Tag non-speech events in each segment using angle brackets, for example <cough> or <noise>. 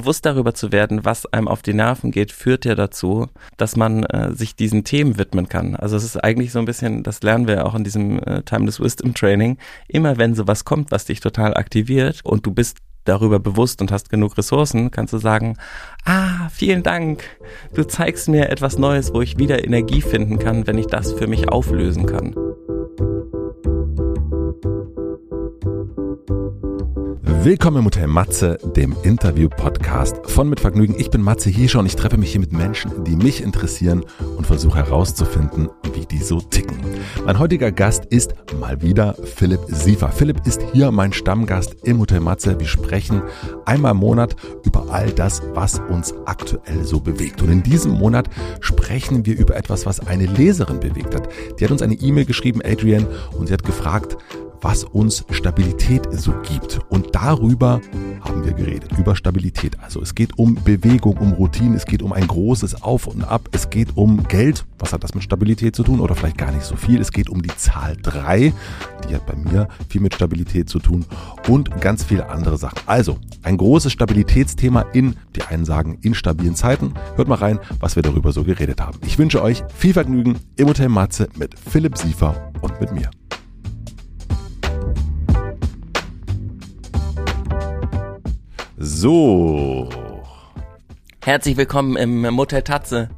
bewusst darüber zu werden, was einem auf die Nerven geht, führt ja dazu, dass man äh, sich diesen Themen widmen kann. Also es ist eigentlich so ein bisschen, das lernen wir auch in diesem äh, Timeless Wisdom Training, immer wenn sowas kommt, was dich total aktiviert und du bist darüber bewusst und hast genug Ressourcen, kannst du sagen, ah, vielen Dank, du zeigst mir etwas Neues, wo ich wieder Energie finden kann, wenn ich das für mich auflösen kann. Willkommen im Hotel Matze, dem Interview-Podcast von Mit Vergnügen. Ich bin Matze Hiescher und ich treffe mich hier mit Menschen, die mich interessieren und versuche herauszufinden, wie die so ticken. Mein heutiger Gast ist mal wieder Philipp Siefer. Philipp ist hier mein Stammgast im Hotel Matze. Wir sprechen einmal im Monat über all das, was uns aktuell so bewegt. Und in diesem Monat sprechen wir über etwas, was eine Leserin bewegt hat. Die hat uns eine E-Mail geschrieben, Adrian, und sie hat gefragt, was uns Stabilität so gibt. Und darüber haben wir geredet, über Stabilität. Also es geht um Bewegung, um Routine, es geht um ein großes Auf und Ab, es geht um Geld. Was hat das mit Stabilität zu tun? Oder vielleicht gar nicht so viel. Es geht um die Zahl 3, die hat bei mir viel mit Stabilität zu tun und ganz viele andere Sachen. Also ein großes Stabilitätsthema in, die einen sagen, instabilen Zeiten. Hört mal rein, was wir darüber so geredet haben. Ich wünsche euch viel Vergnügen im Hotel Matze mit Philipp Siefer und mit mir. So. Herzlich willkommen im Motel Tatze.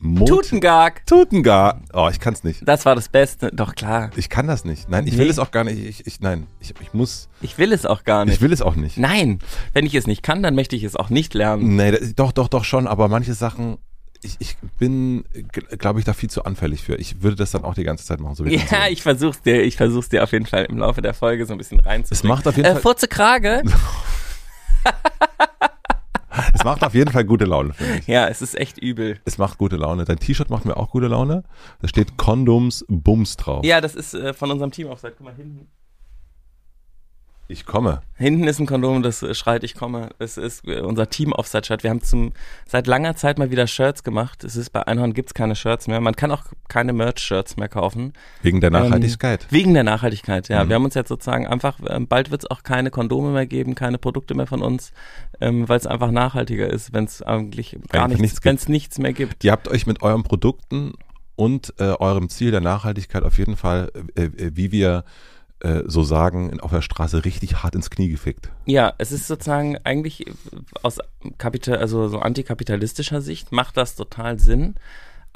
Mut Tutengag. Tutengag. Oh, ich kann's nicht. Das war das Beste. Doch klar. Ich kann das nicht. Nein, ich will Nee. es auch gar nicht. Ich, ich, nein, ich, ich muss. Ich will es auch gar nicht. Ich will es auch nicht. Nein, wenn ich es nicht kann, dann möchte ich es auch nicht lernen. Nee, das, doch, doch, doch schon, aber manche Sachen, ich, ich bin, glaube ich, da viel zu anfällig für. Ich würde das dann auch die ganze Zeit machen. So wie Ja, so. ich versuch's dir, ich versuch's dir auf jeden Fall im Laufe der Folge so ein bisschen reinzubringen. Es macht auf jeden äh, Fall, Furze Krage. <laughs> es macht auf jeden Fall gute Laune für mich. Ja, es ist echt übel. Es macht gute Laune. Dein T-Shirt macht mir auch gute Laune. Da steht Kondoms Bums drauf. Ja, das ist äh, von unserem Team Offside. Guck mal hinten. Ich komme. Hinten ist ein Kondom, das schreit, ich komme. Es ist äh, unser Team Offside-Shirt. Wir haben zum seit langer Zeit mal wieder Shirts gemacht. Es ist bei Einhorn gibt's keine Shirts mehr. Man kann auch keine Merch-Shirts mehr kaufen. Wegen der Nachhaltigkeit. Wegen der Nachhaltigkeit, ja. Mhm. Wir haben uns jetzt sozusagen einfach, ähm, bald wird es auch keine Kondome mehr geben, keine Produkte mehr von uns, ähm, weil es einfach nachhaltiger ist, wenn es eigentlich gar Einfach nichts, nichts wenn es nichts mehr gibt. Ihr habt euch mit euren Produkten und äh, eurem Ziel der Nachhaltigkeit auf jeden Fall, äh, äh, wie wir äh, so sagen, auf der Straße richtig hart ins Knie gefickt. Ja, es ist sozusagen eigentlich äh, aus Kapital, also so antikapitalistischer Sicht macht das total Sinn.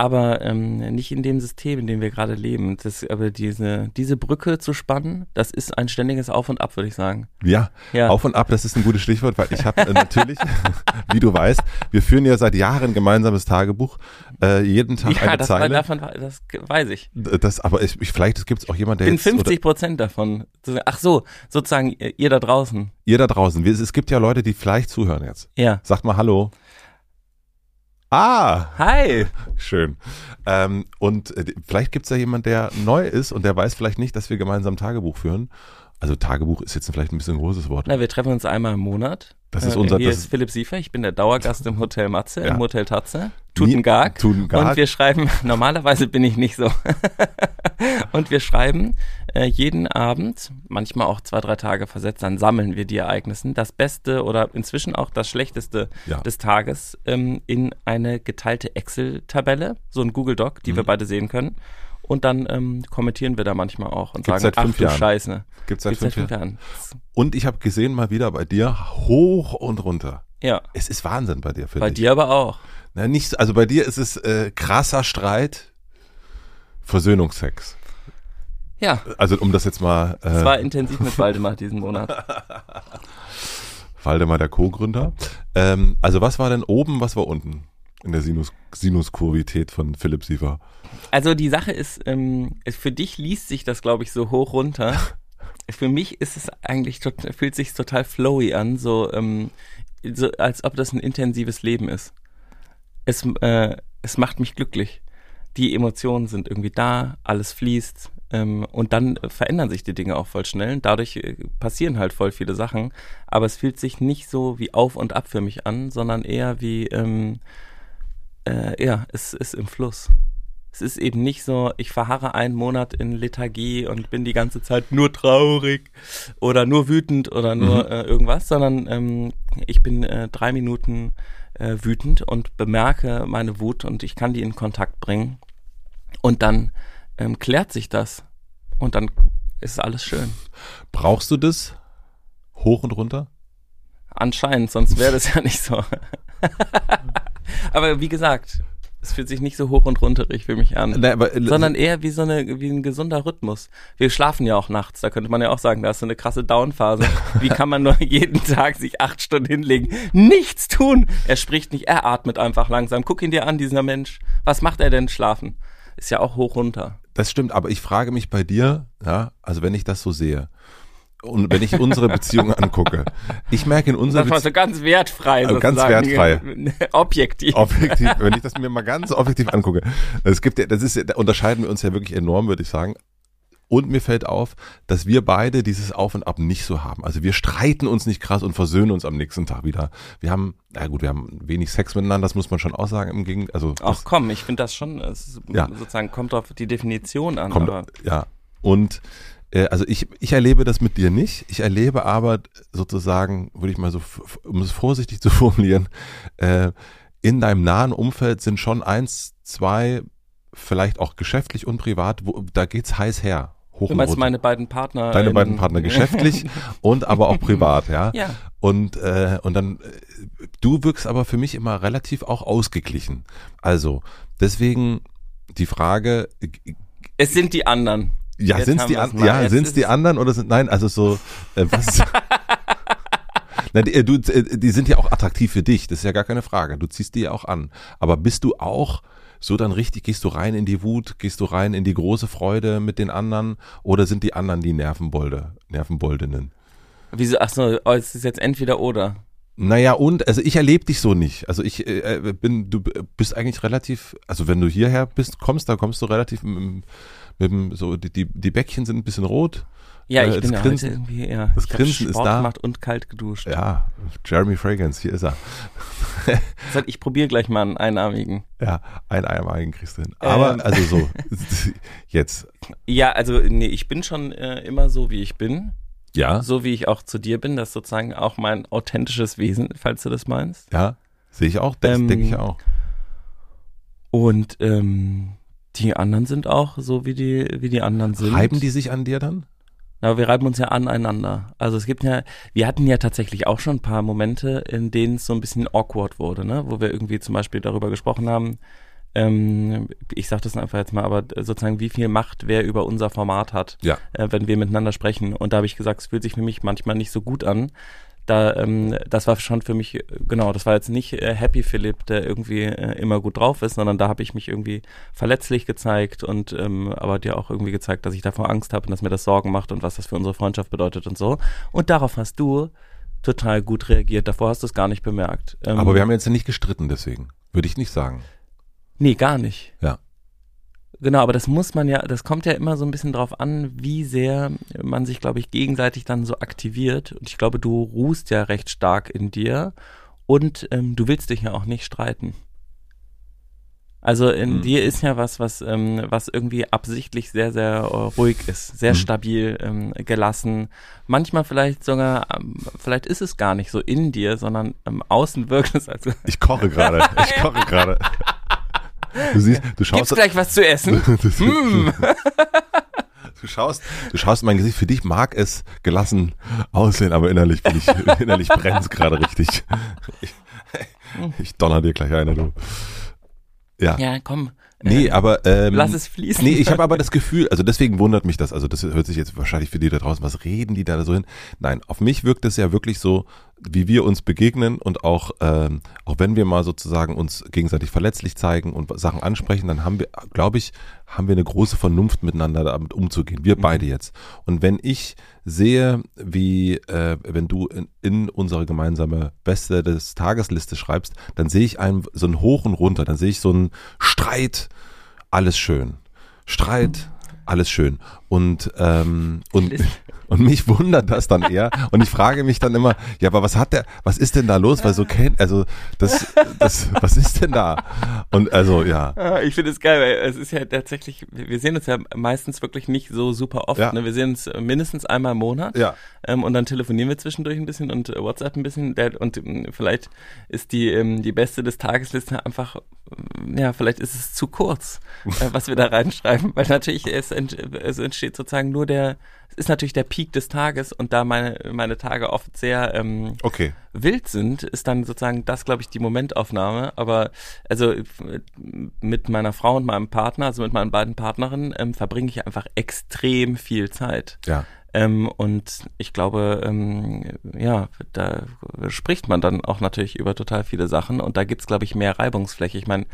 Aber ähm, nicht in dem System, in dem wir gerade leben. Das, aber diese, diese Brücke zu spannen, das ist ein ständiges Auf und Ab, würde ich sagen. Ja, Ja. auf und ab, das ist ein gutes Stichwort, weil ich habe äh, natürlich, <laughs> <laughs> wie du weißt, wir führen ja seit Jahren gemeinsames Tagebuch, äh, jeden Tag ja, eine das, war, Zeile. davon, das weiß ich. Das, aber ich, ich, vielleicht gibt es auch jemand, der Ich bin jetzt, oder 50 Prozent davon. Ach so, sozusagen ihr da draußen. ihr da draußen, es gibt ja Leute, die vielleicht zuhören jetzt. Ja. Sagt mal Hallo. Ah, Hi. schön. Ähm, und äh, vielleicht gibt es ja jemand, der neu ist und der weiß vielleicht nicht, dass wir gemeinsam Tagebuch führen. Also Tagebuch ist jetzt vielleicht ein bisschen ein großes Wort. Na, wir treffen uns einmal im Monat. Das ist Äh, unser- Hier ist ist- Philipp Siefer. Ich bin der Dauergast im Hotel Matze, Ja. im Hotel Tatze. Tutengag. Tutengag. Und wir schreiben, <laughs> normalerweise bin ich nicht so. <laughs> und wir schreiben äh, jeden Abend, manchmal auch zwei, drei Tage versetzt, dann sammeln wir die Ereignissen, das Beste oder inzwischen auch das Schlechteste Ja. des Tages ähm, in eine geteilte Excel-Tabelle, so ein Google Doc, die wir beide sehen können. Und dann ähm, kommentieren wir da manchmal auch und Gibt's sagen, seit ach fünf du Jahren. Scheiße. Gibt's seit Gibt's seit fünf fünf Jahren. Jahren. Und ich habe gesehen mal wieder bei dir hoch und runter. Ja, Es ist Wahnsinn bei dir, finde bei ich. dir aber auch. Na, nicht, also bei dir ist es äh, krasser Streit, Versöhnungsex. Ja, Also um das jetzt mal, es äh, war intensiv mit Waldemar diesen <laughs> Monat. Waldemar der Co-Gründer. Ähm, also was war denn oben, was war unten in der Sinus Sinuskurvität von Philipp Siever? Also die Sache ist, ähm, für dich liest sich das, glaube ich, so hoch runter. <laughs> Für mich ist es eigentlich, fühlt sich total flowy an, so, ähm, so als ob das ein intensives Leben ist. Es, äh, es macht mich glücklich. Die Emotionen sind irgendwie da, alles fließt ähm, und dann verändern sich die Dinge auch voll schnell. Dadurch äh, passieren halt voll viele Sachen, aber es fühlt sich nicht so wie auf und ab für mich an, sondern eher wie, ähm, äh, ja, es ist im Fluss. Es ist eben nicht so, ich verharre einen Monat in Lethargie und bin die ganze Zeit nur traurig oder nur wütend oder nur Mhm. äh, irgendwas, sondern ähm, ich bin äh, drei Minuten äh, wütend und bemerke meine Wut und ich kann die in Kontakt bringen. Und dann ähm, klärt sich das und dann ist alles schön. Brauchst du das? Hoch und runter? Anscheinend, sonst wäre das ja nicht so. <laughs> Aber wie gesagt, es fühlt sich nicht so hoch und runterig für mich an. Nein, aber, äh, sondern eher wie so eine, wie ein gesunder Rhythmus. Wir schlafen ja auch nachts, da könnte man ja auch sagen, da ist so eine krasse Downphase. Wie kann man nur <laughs> jeden Tag sich acht Stunden hinlegen? Nichts tun! Er spricht nicht, er atmet einfach langsam. Guck ihn dir an, dieser Mensch. Was macht er denn schlafen? Ist ja auch hoch runter. Das stimmt, aber ich frage mich bei dir, ja, also wenn ich das so sehe und wenn ich unsere Beziehung <laughs> angucke, ich merke in unserer Das war so Beziehung, ganz wertfrei. Also ganz sozusagen. wertfrei. <laughs> Objektiv. objektiv, <laughs> wenn ich das mir mal ganz objektiv angucke, es gibt ja, das ist, da unterscheiden wir uns ja wirklich enorm, würde ich sagen. Und mir fällt auf, dass wir beide dieses Auf und Ab nicht so haben. Also wir streiten uns nicht krass und versöhnen uns am nächsten Tag wieder. Wir haben, na gut, wir haben wenig Sex miteinander, das muss man schon auch sagen im Gegen, also Ach komm, ich finde das schon, es ist Ja. sozusagen kommt auf die Definition an. kommt, ja. Und also ich, ich erlebe das mit dir nicht. Ich erlebe aber sozusagen, würde ich mal so, um es vorsichtig zu <laughs> formulieren, äh, in deinem nahen Umfeld sind schon eins, zwei, vielleicht auch geschäftlich und privat, wo, da geht's heiß her. Hoch du meinst meine beiden Partner. Deine in- beiden Partner geschäftlich <laughs> und aber auch privat, ja. Ja. Und, äh, und dann, äh, du wirkst aber für mich immer relativ auch ausgeglichen. Also, deswegen die Frage, äh, Es sind die anderen. Ja, sind's haben die, an, ja, sind's die es- anderen oder sind, nein, also so, äh, was? <laughs> Na, die, äh, du, äh, die sind ja auch attraktiv für dich, das ist ja gar keine Frage. Du ziehst die ja auch an. Aber bist du auch so dann richtig, gehst du rein in die Wut, gehst du rein in die große Freude mit den anderen oder sind die anderen die Nervenbolde, Nervenboldinnen? Wieso? Ach so, oh, es ist jetzt entweder oder. Naja, und, also ich erlebe dich so nicht. Also ich äh, bin, du bist eigentlich relativ, also wenn du hierher bist, kommst, da kommst du relativ dem- mit dem, so, die, die, die Bäckchen sind ein bisschen rot. Ja, Äh, ich das bin ja Grinsen- irgendwie, ja. das ich Grinsen ist Sport da. gemacht und kalt geduscht. Ja, Jeremy Fragrance, hier ist er. <laughs> Sag, Ich probiere gleich mal einen einarmigen. Ja, ein einmaligen kriegst du hin. Aber, Ähm. also so, <laughs> jetzt. Ja, also nee, ich bin schon äh, immer so, wie ich bin. Ja, So wie ich auch zu dir bin. Das ist sozusagen auch mein authentisches Wesen, falls du das meinst. ja, sehe ich auch, das Ähm, denke ich auch. Und ähm, die anderen sind auch so, wie die, wie die anderen sind. Reiben die sich an dir dann? Aber wir reiben uns ja aneinander. Also es gibt ja, wir hatten ja tatsächlich auch schon ein paar Momente, in denen es so ein bisschen awkward wurde, ne? Wo wir irgendwie zum Beispiel darüber gesprochen haben, ähm, ich sag das einfach jetzt mal, aber sozusagen, wie viel Macht wer über unser Format hat, Ja. äh, wenn wir miteinander sprechen. Und da habe ich gesagt, es fühlt sich für mich manchmal nicht so gut an. Da, ähm, das war schon für mich, genau, das war jetzt nicht äh, Happy Philipp, der irgendwie äh, immer gut drauf ist, sondern da habe ich mich irgendwie verletzlich gezeigt und ähm, aber dir auch irgendwie gezeigt, dass ich davor Angst habe und dass mir das Sorgen macht und was das für unsere Freundschaft bedeutet und so. Und darauf hast du total gut reagiert. Davor hast du es gar nicht bemerkt. Ähm, Aber wir haben jetzt ja nicht gestritten deswegen. Würde ich nicht sagen. Nee, gar nicht. Ja. Genau, aber das muss man ja, das kommt ja immer so ein bisschen drauf an, wie sehr man sich, glaube ich, gegenseitig dann so aktiviert. Und ich glaube, du ruhst ja recht stark in dir und ähm, du willst dich ja auch nicht streiten. Also in Mhm. dir ist ja was, was, ähm, was irgendwie absichtlich sehr, sehr äh, ruhig ist, sehr Mhm. stabil, ähm, gelassen. Manchmal vielleicht sogar, ähm, vielleicht ist es gar nicht so in dir, sondern ähm, außen wirkt es als Ich koche gerade. Ich koche <laughs> gerade. Du siehst, du Gibt's schaust, gleich was zu essen? <laughs> Hm. du schaust, du schaust in mein Gesicht. Für dich mag es gelassen aussehen, aber innerlich bin ich, <laughs> innerlich brennt's gerade richtig. Ich, ich donner dir gleich eine, du. Ja. Ja, komm. Nee, äh, aber ähm, Lass es fließen. Nee, ich habe aber das Gefühl, also deswegen wundert mich das, also das hört sich jetzt wahrscheinlich für die da draußen, was reden die da so hin? Nein, auf mich wirkt es ja wirklich so, wie wir uns begegnen und auch, ähm, auch wenn wir mal sozusagen uns gegenseitig verletzlich zeigen und Sachen ansprechen, dann haben wir, glaube ich, haben wir eine große Vernunft miteinander damit umzugehen. Wir beide jetzt. Und wenn ich sehe, wie, äh, wenn du in, in unsere gemeinsame Beste des Tagesliste schreibst, dann sehe ich einen, so einen Hoch und Runter, dann sehe ich so einen Streit, alles schön. Streit, alles schön. Und, ähm, und, <laughs> und mich wundert das dann eher. Und ich frage mich dann immer, ja, aber was hat der, was ist denn da los? Weil so kennt, also das, das, was ist denn da? Und also, ja. Ah, Ich finde es geil, weil es ist ja tatsächlich, wir sehen uns ja meistens wirklich nicht so super oft. Ja. Ne? Wir sehen uns mindestens einmal im Monat. Ja. Ähm, und dann telefonieren wir zwischendurch ein bisschen und WhatsApp ein bisschen. Und ähm, vielleicht ist die, ähm, die beste des Tagesliste einfach, ja, vielleicht ist es zu kurz, äh, was wir da reinschreiben. Weil natürlich es, ent, es entsteht sozusagen nur der, es ist natürlich der Peak des Tages und da meine, meine Tage oft sehr ähm, Okay. wild sind, ist dann sozusagen das, glaube ich, die Momentaufnahme. Aber also mit meiner Frau und meinem Partner, also mit meinen beiden Partnerinnen, ähm, verbringe ich einfach extrem viel Zeit. Ja. Ähm, und ich glaube, ähm, ja, da spricht man dann auch natürlich über total viele Sachen und da gibt's glaube ich, mehr Reibungsfläche. Ich meine,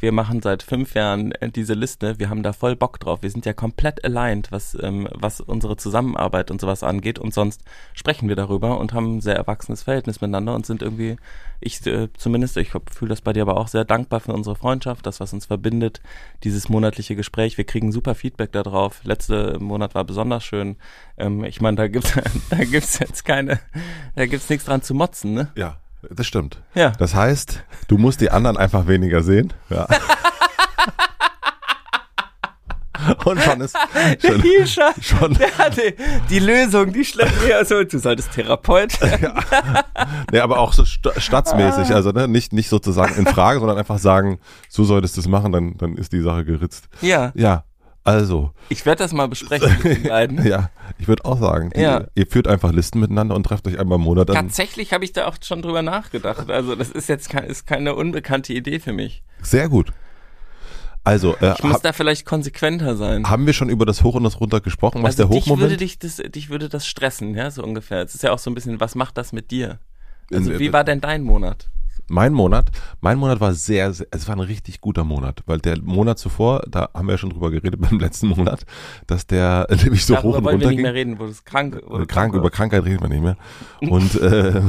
wir machen seit fünf Jahren äh, diese Liste, wir haben da voll Bock drauf. Wir sind ja komplett aligned, was, ähm, was unsere Zusammenarbeit und sowas angeht und sonst sprechen wir darüber und haben ein sehr erwachsenes Verhältnis miteinander und sind irgendwie, ich äh, zumindest, ich fühle das bei dir aber auch sehr dankbar für unsere Freundschaft, das, was uns verbindet, dieses monatliche Gespräch. Wir kriegen super Feedback darauf. Letzte Monat war besonders schön. Ähm, ich meine, da gibt's <laughs> da gibt's jetzt keine, da gibt's nichts dran zu motzen, ne? Ja, das stimmt. Ja. Das heißt, du musst die anderen einfach weniger sehen. Ja. <laughs> Und schon ist Der schon, Hisha, schon der hatte die Lösung, die schlägt mir so, du solltest Therapeut <laughs> werden. nee, aber auch so sta staatsmäßig, also ne, nicht nicht sozusagen in Frage, sondern einfach sagen, so solltest du es machen, dann dann ist die Sache geritzt. Ja, Ja, also, ich werde das mal besprechen mit den beiden. <laughs> ja, ich würde auch sagen, die, Ja. ihr führt einfach Listen miteinander und trefft euch einmal im Monat. Tatsächlich habe ich da auch schon drüber nachgedacht. Also das ist jetzt kein, ist keine unbekannte Idee für mich. sehr gut. Also, äh, Ich muss hab, da vielleicht konsequenter sein. haben wir schon über das Hoch und das Runter gesprochen? Was also der dich würde Hochmoment? dich das, dich würde das stressen, ja, so ungefähr. Es ist ja auch so ein bisschen, was macht das mit dir? Also In- wie war denn dein Monat? Mein Monat, mein Monat war sehr, sehr, es war ein richtig guter Monat, weil der Monat zuvor, da haben wir ja schon drüber geredet <laughs> beim letzten Monat, dass der <laughs> nämlich so hoch und wollen wir runter nicht mehr reden, wo du krank Oder krank, über Krankheit redet man nicht mehr. <laughs> Und, äh,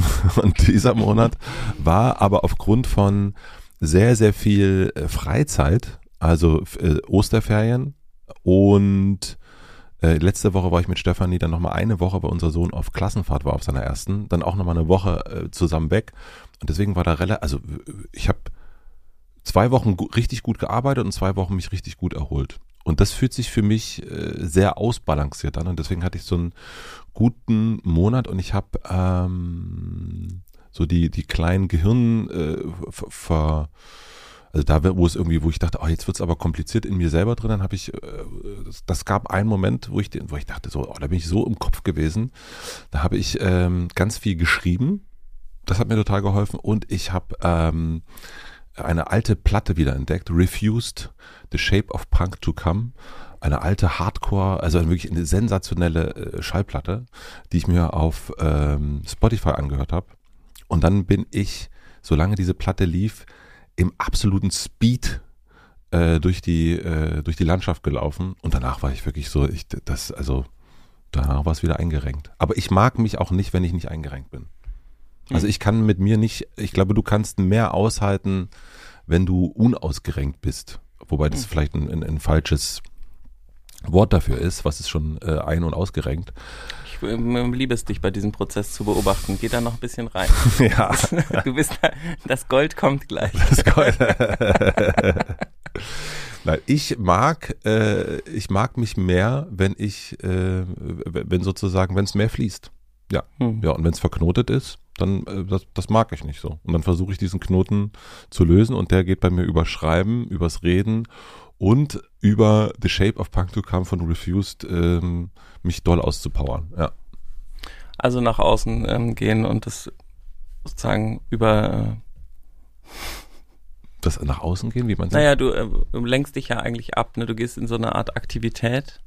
und dieser Monat war aber aufgrund von sehr, sehr viel äh, Freizeit, also äh, Osterferien und äh, letzte Woche war ich mit Stefanie dann nochmal eine Woche, weil unser Sohn auf Klassenfahrt war, auf seiner ersten, dann auch nochmal eine Woche äh, zusammen weg. Und deswegen war da relativ, also ich habe zwei Wochen richtig gut gearbeitet und zwei Wochen mich richtig gut erholt. Und das fühlt sich für mich äh, sehr ausbalanciert an. Und deswegen hatte ich so einen guten Monat und ich habe ähm, so die die kleinen Gehirn äh, ver, also da wo es irgendwie wo ich dachte oh, jetzt wird's aber kompliziert in mir selber drin dann habe ich äh, das, das gab einen Moment wo ich den, wo ich dachte so oh, da bin ich so im Kopf gewesen. Da habe ich ähm, ganz viel geschrieben das hat mir total geholfen und ich habe ähm, eine alte Platte wieder entdeckt, Refused, The Shape of Punk to Come. Eine alte Hardcore, also wirklich eine sensationelle äh, Schallplatte, die ich mir auf ähm, Spotify angehört habe. Und dann bin ich, solange diese Platte lief, im absoluten Speed äh, durch die äh, durch die Landschaft gelaufen. Und danach war ich wirklich so, ich das also danach war es wieder eingerenkt. Aber ich mag mich auch nicht, wenn ich nicht eingerenkt bin. Also ich kann mit mir nicht, ich glaube, du kannst mehr aushalten, wenn du unausgerenkt bist. Wobei das vielleicht ein, ein, ein falsches Wort dafür ist, was ist schon äh, ein- und ausgerenkt. Ich ähm, liebe es, dich bei diesem Prozess zu beobachten. Geh da noch ein bisschen rein. <laughs> ja, <laughs> Du bist, da, das Gold kommt gleich. das Gold. <laughs> Nein, ich mag, äh, ich mag mich mehr, wenn ich, äh, wenn sozusagen, wenn es mehr fließt. Ja, Hm. ja, und wenn es verknotet ist, dann äh, das, das mag ich nicht so. Und dann versuche ich diesen Knoten zu lösen und der geht bei mir über Schreiben, übers Reden und über The Shape of Punk to Come von Refused ähm, mich doll auszupowern. Ja. Also nach außen ähm, gehen und das sozusagen über, äh, Das nach außen gehen, wie man sagt. naja, du äh, lenkst dich ja eigentlich ab, ne? Du gehst in so eine Art Aktivität.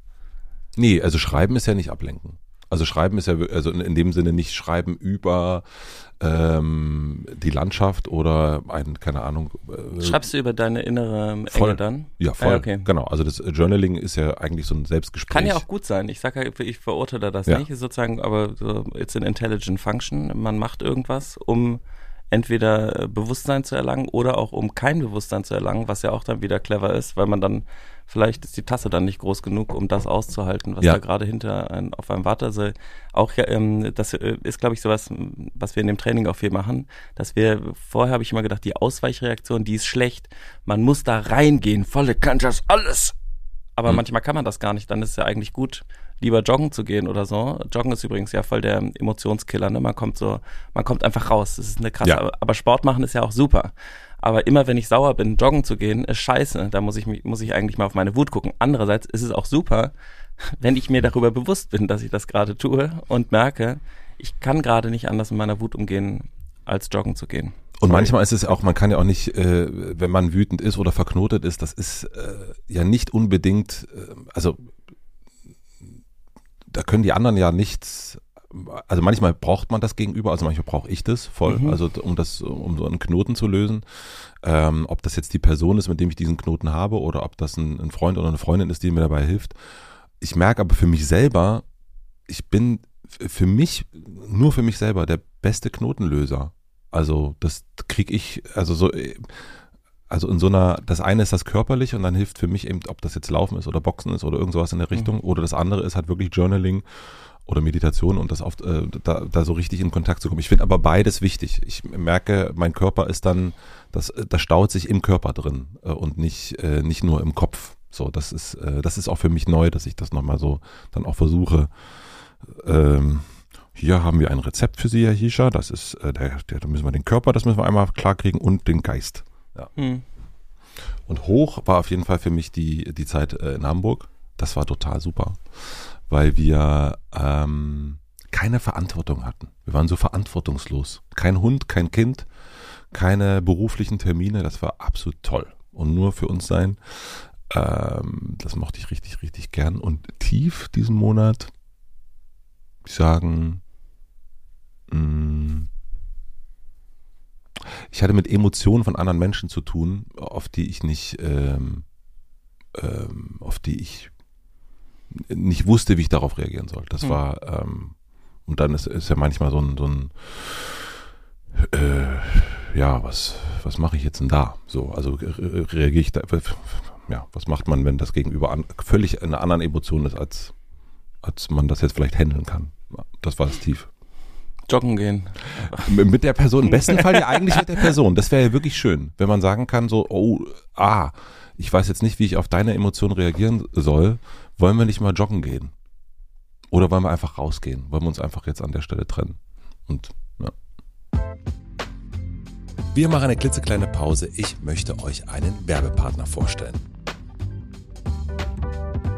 Nee, also Schreiben ist ja nicht ablenken. Also Schreiben ist ja, also in, in dem Sinne nicht Schreiben über ähm, die Landschaft oder ein, keine Ahnung. Äh, Schreibst du über deine innere ähm, Enge Voll. dann? Ja, voll. Ah, okay. Genau. Also das Journaling ist ja eigentlich so ein Selbstgespräch. Kann ja auch gut sein. Ich sage ja, ich verurteile das Ja. nicht, ist sozusagen, aber so, it's an intelligent function. Man macht irgendwas, um entweder äh, Bewusstsein zu erlangen oder auch um kein Bewusstsein zu erlangen, was ja auch dann wieder clever ist, weil man dann vielleicht ist die Tasse dann nicht groß genug, um das auszuhalten, was Ja. da gerade hinter ein, auf einem wartet. Also auch ja, ähm, das äh, ist, glaube ich, sowas, was wir in dem Training auch viel machen, dass wir vorher habe ich immer gedacht, die Ausweichreaktion, die ist schlecht. Man muss da reingehen, volle Kanne, das alles. Aber Mhm. manchmal kann man das gar nicht. Dann ist es ja eigentlich gut, lieber joggen zu gehen oder so. Joggen ist übrigens ja voll der Emotionskiller. Ne? Man kommt so, man kommt einfach raus. Das ist eine krasse. Ja. Aber Sport machen ist ja auch super. Aber immer wenn ich sauer bin, joggen zu gehen, ist scheiße. Da muss ich muss ich eigentlich mal auf meine Wut gucken. Andererseits ist es auch super, wenn ich mir darüber bewusst bin, dass ich das gerade tue und merke, ich kann gerade nicht anders mit meiner Wut umgehen, als joggen zu gehen. Und manchmal ist es auch, man kann ja auch nicht, äh, wenn man wütend ist oder verknotet ist, das ist äh, ja nicht unbedingt, äh, also da können die anderen ja nichts, also manchmal braucht man das gegenüber, also manchmal brauche ich das voll, Mhm. also um das, um so einen Knoten zu lösen. Ähm, ob das jetzt die Person ist, mit dem ich diesen Knoten habe, oder ob das ein, ein Freund oder eine Freundin ist, die mir dabei hilft. Ich merke aber für mich selber, ich bin für mich, nur für mich selber, der beste Knotenlöser. Also das kriege ich, also so, äh, also in so einer, das eine ist das körperlich und dann hilft für mich eben, ob das jetzt Laufen ist oder Boxen ist oder irgend sowas in der Richtung, oder das andere ist halt wirklich Journaling oder Meditation und das auf, äh, da, da so richtig in Kontakt zu kommen. Ich finde aber beides wichtig. Ich merke, mein Körper ist dann, das, das staut sich im Körper drin äh, und nicht, äh, nicht nur im Kopf. So, das ist, äh, das ist auch für mich neu, dass ich das nochmal so dann auch versuche. Ähm, hier haben wir ein Rezept für Sie, Herr Hischer. Das ist, äh, der, der, da müssen wir den Körper, das müssen wir einmal klarkriegen und den Geist. Hm. Und hoch war auf jeden Fall für mich die, die Zeit äh, in Hamburg. Das war total super, weil wir ähm, keine Verantwortung hatten. Wir waren so verantwortungslos. Kein Hund, kein Kind, keine beruflichen Termine. Das war absolut toll. Und nur für uns sein. Ähm, das mochte ich richtig, richtig gern. Und tief diesen Monat, ich sagen, ich hatte mit Emotionen von anderen Menschen zu tun, auf die ich nicht, ähm, ähm, auf die ich nicht wusste, wie ich darauf reagieren soll. Das Hm. war, ähm, und dann ist, ist ja manchmal so ein, so ein äh, ja, was, was mache ich jetzt denn da? So, also re- reagiere ich da, ja, was macht man, wenn das Gegenüber an, völlig eine andere Emotion ist, als, als man das jetzt vielleicht handeln kann? Das war das Tief. Joggen gehen. Mit der Person, im besten Fall ja <laughs> eigentlich mit der Person. Das wäre ja wirklich schön, wenn man sagen kann, so, oh, ah, ich weiß jetzt nicht, wie ich auf deine Emotion reagieren soll. Wollen wir nicht mal joggen gehen? Oder wollen wir einfach rausgehen? Wollen wir uns einfach jetzt an der Stelle trennen? Und ja. Wir machen eine klitzekleine Pause. Ich möchte euch einen Werbepartner vorstellen.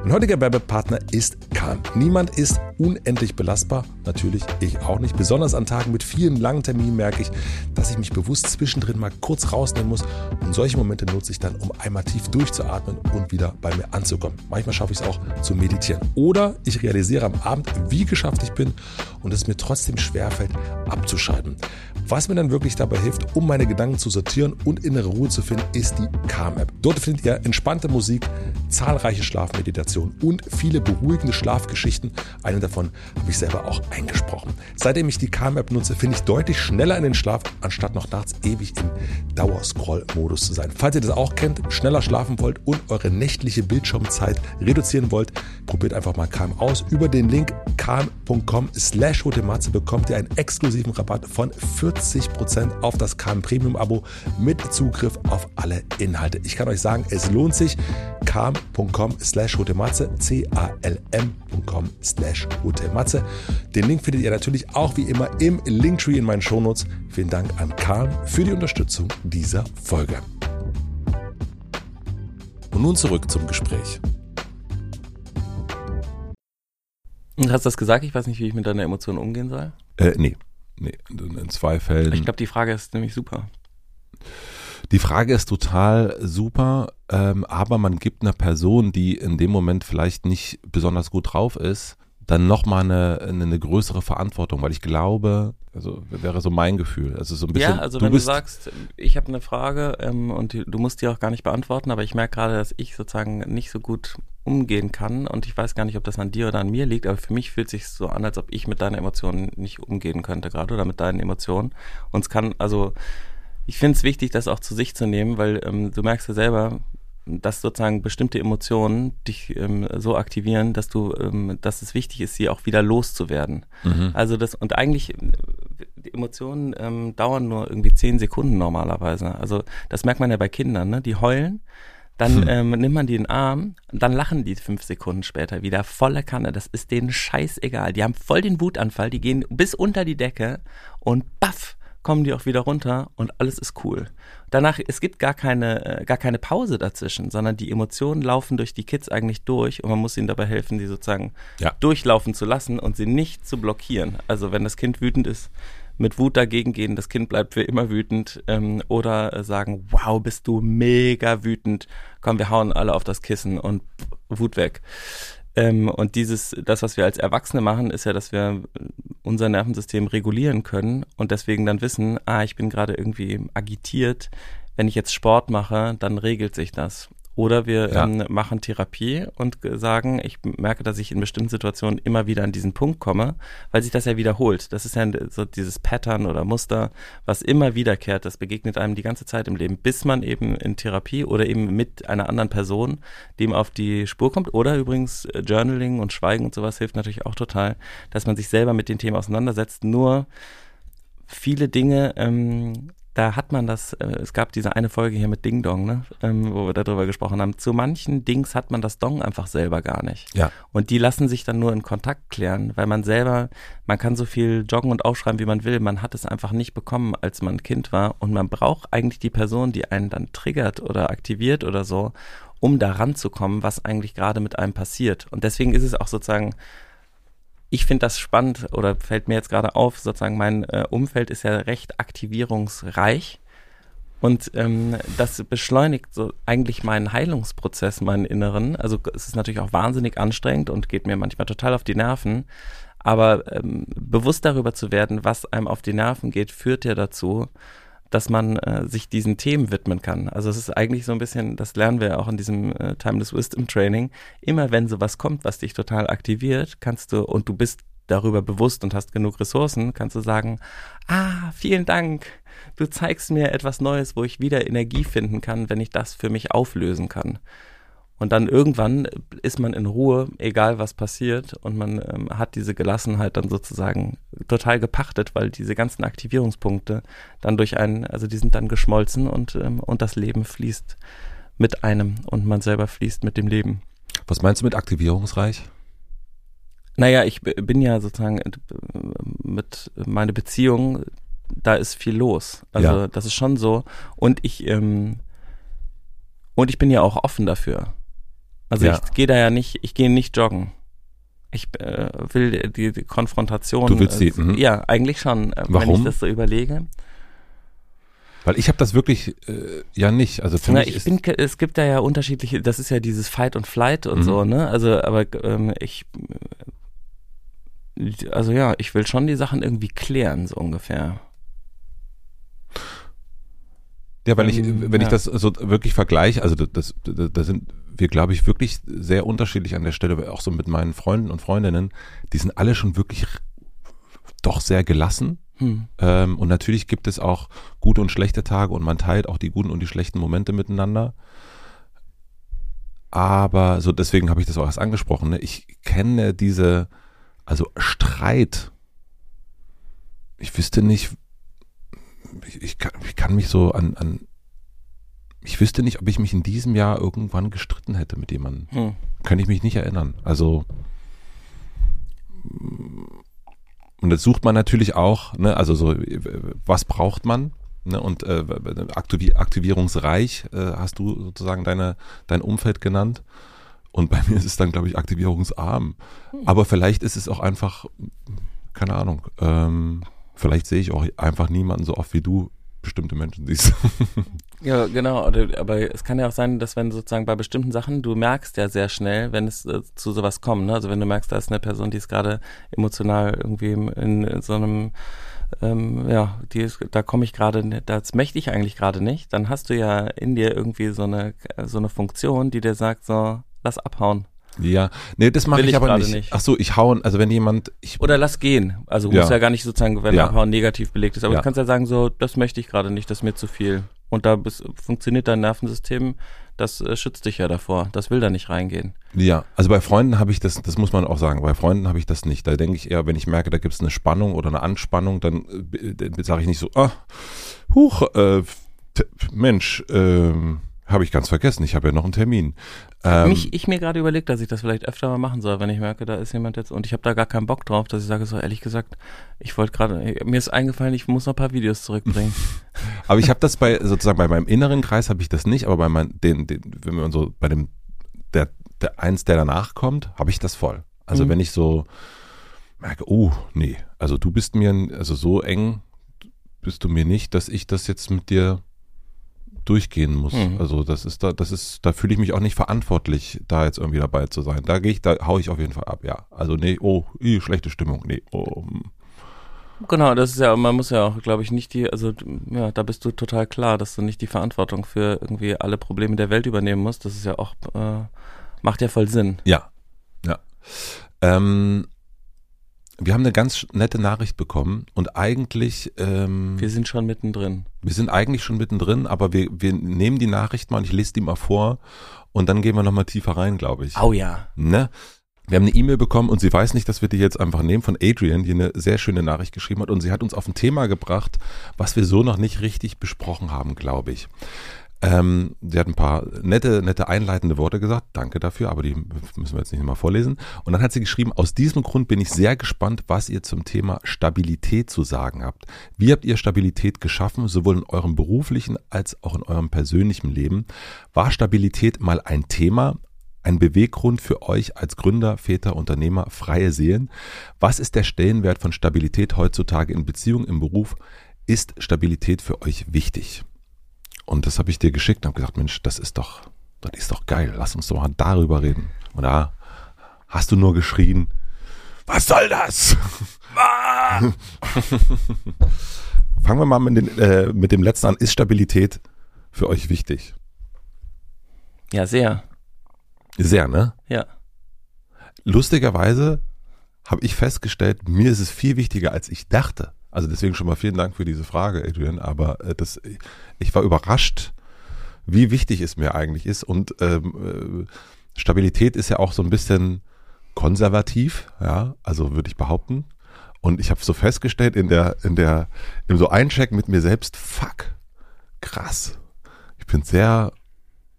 Mein heutiger Werbepartner ist Kahn. Niemand ist unendlich belastbar. Natürlich ich auch nicht. Besonders an Tagen mit vielen langen Terminen merke ich, dass ich mich bewusst zwischendrin mal kurz rausnehmen muss. Und solche Momente nutze ich dann, um einmal tief durchzuatmen und wieder bei mir anzukommen. Manchmal schaffe ich es auch zu meditieren. Oder ich realisiere am Abend, wie geschafft ich bin und es mir trotzdem schwerfällt, abzuschalten. Was mir dann wirklich dabei hilft, um meine Gedanken zu sortieren und innere Ruhe zu finden, ist die Calm-App. Dort findet ihr entspannte Musik, zahlreiche Schlafmeditationen und viele beruhigende Schlafgeschichten. Eine davon habe ich selber auch eingesprochen. Seitdem ich die Calm-App nutze, finde ich deutlich schneller in den Schlaf, anstatt noch nachts ewig im Dauerscroll-Modus zu sein. Falls ihr das auch kennt, schneller schlafen wollt und eure nächtliche Bildschirmzeit reduzieren wollt, probiert einfach mal Calm aus. Über den Link calm.com slash hotematze bekommt ihr einen exklusiven Rabatt von 40% auf das Calm Premium Abo mit Zugriff auf alle Inhalte. Ich kann euch sagen, es lohnt sich. calm.com slash hotematze, c-a-l-m.com slash hotematze. Den Link findet ihr natürlich auch wie immer im Linktree in meinen Shownotes. Vielen Dank an Calm für die Unterstützung dieser Folge. Und nun zurück zum Gespräch. Und hast du das gesagt? Ich weiß nicht, wie ich mit deiner Emotion umgehen soll. Äh, nee. Nee, in zwei Fällen. Ich glaube, die Frage ist nämlich super. Die Frage ist total super, ähm, aber man gibt einer Person, die in dem Moment vielleicht nicht besonders gut drauf ist, dann nochmal eine, eine größere Verantwortung, weil ich glaube, also wäre so mein Gefühl. Also so ein bisschen. Ja, also du wenn du sagst, ich habe eine Frage ähm, und die, du musst die auch gar nicht beantworten, aber ich merke gerade, dass ich sozusagen nicht so gut umgehen kann und ich weiß gar nicht, ob das an dir oder an mir liegt, aber für mich fühlt sich so an, als ob ich mit deinen Emotionen nicht umgehen könnte gerade oder mit deinen Emotionen. Und es kann, also ich finde es wichtig, das auch zu sich zu nehmen, weil ähm, du merkst ja selber, dass sozusagen bestimmte Emotionen dich ähm, so aktivieren, dass du, ähm, dass es wichtig ist, sie auch wieder loszuwerden. Mhm. Also das und eigentlich die Emotionen ähm, dauern nur irgendwie zehn Sekunden normalerweise. Also das merkt man ja bei Kindern, ne? Die heulen, dann hm. ähm, nimmt man die in den Arm, dann lachen die fünf Sekunden später wieder volle Kanne. Das ist denen scheißegal. Die haben voll den Wutanfall, die gehen bis unter die Decke und baff kommen die auch wieder runter und alles ist cool. Danach, es gibt gar keine, äh, gar keine Pause dazwischen, sondern die Emotionen laufen durch die Kids eigentlich durch und man muss ihnen dabei helfen, die sozusagen ja. durchlaufen zu lassen und sie nicht zu blockieren. Also wenn das Kind wütend ist, mit Wut dagegen gehen, das Kind bleibt für immer wütend ähm, oder sagen, wow, bist du mega wütend, komm, wir hauen alle auf das Kissen und Wut weg. Ähm, und dieses, das, was wir als Erwachsene machen, ist ja, dass wir unser Nervensystem regulieren können und deswegen dann wissen, ah, ich bin gerade irgendwie agitiert. Wenn ich jetzt Sport mache, dann regelt sich das. Oder wir ja. ähm, machen Therapie und sagen, ich merke, dass ich in bestimmten Situationen immer wieder an diesen Punkt komme, weil sich das ja wiederholt. Das ist ja so dieses Pattern oder Muster, was immer wiederkehrt. Das begegnet einem die ganze Zeit im Leben, bis man eben in Therapie oder eben mit einer anderen Person dem auf die Spur kommt. Oder übrigens äh, Journaling und Schweigen und sowas hilft natürlich auch total, dass man sich selber mit den Themen auseinandersetzt. Nur viele Dinge ähm, da hat man das, äh, es gab diese eine Folge hier mit Ding Dong, ne, ähm, wo wir darüber gesprochen haben. Zu manchen Dings hat man das Dong einfach selber gar nicht. Ja. Und die lassen sich dann nur in Kontakt klären, weil man selber, man kann so viel joggen und aufschreiben, wie man will. Man hat es einfach nicht bekommen, als man Kind war. Und man braucht eigentlich die Person, die einen dann triggert oder aktiviert oder so, um da ranzukommen, was eigentlich gerade mit einem passiert. Und deswegen ist es auch sozusagen ich finde das spannend oder fällt mir jetzt gerade auf, sozusagen mein äh, Umfeld ist ja recht aktivierungsreich und ähm, das beschleunigt so eigentlich meinen Heilungsprozess, meinen Inneren. Also es ist natürlich auch wahnsinnig anstrengend und geht mir manchmal total auf die Nerven. Aber ähm, bewusst darüber zu werden, was einem auf die Nerven geht, führt ja dazu, dass man äh, sich diesen Themen widmen kann. Also es ist eigentlich so ein bisschen, das lernen wir auch in diesem äh, Timeless Wisdom Training. Immer wenn sowas kommt, was dich total aktiviert, kannst du, und du bist darüber bewusst und hast genug Ressourcen, kannst du sagen, ah, vielen Dank, du zeigst mir etwas Neues, wo ich wieder Energie finden kann, wenn ich das für mich auflösen kann. Und dann irgendwann ist man in Ruhe, egal was passiert, und man ähm, hat diese Gelassenheit dann sozusagen total gepachtet, weil diese ganzen Aktivierungspunkte dann durch einen, also die sind dann geschmolzen und, ähm, und das Leben fließt mit einem und man selber fließt mit dem Leben. Was meinst du mit aktivierungsreich? Naja, ich bin ja sozusagen äh, mit meiner Beziehung, da ist viel los. Also ja. das ist schon so. Und ich, ähm, und ich bin ja auch offen dafür. Also ja. ich gehe da ja nicht, ich gehe nicht joggen. Ich äh, will die, die, Konfrontation. Du willst die? Äh, ja, eigentlich schon, äh, Warum? wenn ich das so überlege. Weil ich habe das wirklich äh, ja nicht. Also für Na, mich ich bin, es gibt da ja unterschiedliche. Das ist ja dieses Fight und Flight und mhm. so, ne? Also, aber ähm, ich, also ja, ich will schon die Sachen irgendwie klären, so ungefähr. Ja, weil ich, ähm, wenn ja. ich das so wirklich vergleiche, also das, das, das sind wir, glaube ich, wirklich sehr unterschiedlich an der Stelle, auch so mit meinen Freunden und Freundinnen, die sind alle schon wirklich doch sehr gelassen. Hm. Ähm, und natürlich gibt es auch gute und schlechte Tage und man teilt auch die guten und die schlechten Momente miteinander. Aber so deswegen habe ich das auch erst angesprochen. Ne? Ich kenne diese, also Streit. Ich wüsste nicht, ich, ich, kann, ich kann mich so an, an ich wüsste nicht, ob ich mich in diesem Jahr irgendwann gestritten hätte mit jemandem. Hm. Kann ich mich nicht erinnern. Also und das sucht man natürlich auch, ne, also so, was braucht man? Ne, und äh, aktivierungsreich äh, hast du sozusagen deine, dein Umfeld genannt. Und bei mir ist es dann, glaube ich, aktivierungsarm. Hm. Aber vielleicht ist es auch einfach, keine Ahnung, ähm, vielleicht sehe ich auch einfach niemanden so oft wie du bestimmte Menschen siehst. <laughs> Ja, genau. Aber es kann ja auch sein, dass wenn sozusagen bei bestimmten Sachen, du merkst ja sehr schnell, wenn es äh, zu sowas kommt. Ne? Also wenn du merkst, da ist eine Person, die ist gerade emotional irgendwie in, in so einem ähm, ja, die ist, da komme ich gerade, das möchte ich eigentlich gerade nicht, dann hast du ja in dir irgendwie so eine, so eine Funktion, die dir sagt, so, lass abhauen. Ja, nee, das mache ich, ich aber nicht. nicht. Ach so, ich hauen, also wenn jemand ich oder lass gehen. Also ja. muss ja gar nicht sozusagen, wenn ja. Abhauen negativ belegt ist, aber ja. du kannst ja sagen so, das möchte ich gerade nicht, das ist mir zu viel. Und da bist, funktioniert dein Nervensystem das äh, schützt dich ja davor. Das will da nicht reingehen. Ja, also bei Freunden habe ich das, das muss man auch sagen, bei Freunden habe ich das nicht. Da denke ich eher, wenn ich merke, da gibt es eine Spannung oder eine Anspannung, dann äh, sage ich nicht so, ah, huch, äh, Mensch, ähm, habe ich ganz vergessen, ich habe ja noch einen Termin. Ähm, Mich, ich mir gerade überlegt, dass ich das vielleicht öfter mal machen soll, wenn ich merke, da ist jemand jetzt und ich habe da gar keinen Bock drauf, dass ich sage so ehrlich gesagt, ich wollte gerade, mir ist eingefallen, ich muss noch ein paar Videos zurückbringen. <laughs> aber ich habe das bei sozusagen bei meinem inneren Kreis habe ich das nicht, aber bei meinem, den, den, wenn man so bei dem der, der eins, der danach kommt, habe ich das voll. Also mhm. wenn ich so merke, oh nee, also du bist mir, also so eng bist du mir nicht, dass ich das jetzt mit dir durchgehen muss. Mhm. Also das ist da, das ist, da fühle ich mich auch nicht verantwortlich, da jetzt irgendwie dabei zu sein. Da gehe ich, da hau ich auf jeden Fall ab, ja. Also nee, oh, ih, schlechte Stimmung, nee, oh. Hm. Genau, das ist ja, man muss ja auch, glaube ich, nicht die, also ja, da bist du total klar, dass du nicht die Verantwortung für irgendwie alle Probleme der Welt übernehmen musst. Das ist ja auch, äh, macht ja voll Sinn. Ja, ja. Ähm, wir haben eine ganz nette Nachricht bekommen und eigentlich. Ähm, wir sind schon mittendrin. Wir sind eigentlich schon mittendrin, aber wir, wir nehmen die Nachricht mal und ich lese die mal vor und dann gehen wir nochmal tiefer rein, glaube ich. Oh ja. Ne? Wir haben eine E-Mail bekommen und sie weiß nicht, dass wir die jetzt einfach nehmen von Adrian, die eine sehr schöne Nachricht geschrieben hat und sie hat uns auf ein Thema gebracht, was wir so noch nicht richtig besprochen haben, glaube ich. Ähm, sie hat ein paar nette, nette einleitende Worte gesagt. Danke dafür, aber die müssen wir jetzt nicht mal vorlesen. Und dann hat sie geschrieben, aus diesem Grund bin ich sehr gespannt, was ihr zum Thema Stabilität zu sagen habt. Wie habt ihr Stabilität geschaffen, sowohl in eurem beruflichen als auch in eurem persönlichen Leben? War Stabilität mal ein Thema, ein Beweggrund für euch als Gründer, Väter, Unternehmer, freie Seelen? Was ist der Stellenwert von Stabilität heutzutage in Beziehungen, im Beruf? Ist Stabilität für euch wichtig? Und das habe ich dir geschickt und habe gesagt, Mensch, das ist doch, das ist doch geil. Lass uns doch mal darüber reden. Und da hast du nur geschrien, was soll das? <laughs> Fangen wir mal mit, den, äh, mit dem letzten an. Ist Stabilität für euch wichtig? Ja, sehr. Sehr, ne? Ja. Lustigerweise habe ich festgestellt, mir ist es viel wichtiger, als ich dachte. Also deswegen schon mal vielen Dank für diese Frage, Adrian. Aber äh, das, ich war überrascht, wie wichtig es mir eigentlich ist. Und ähm, äh, Stabilität ist ja auch so ein bisschen konservativ, ja, also würde ich behaupten. Und ich habe so festgestellt in der, in der, im so Eincheck mit mir selbst, fuck, krass. Ich bin sehr,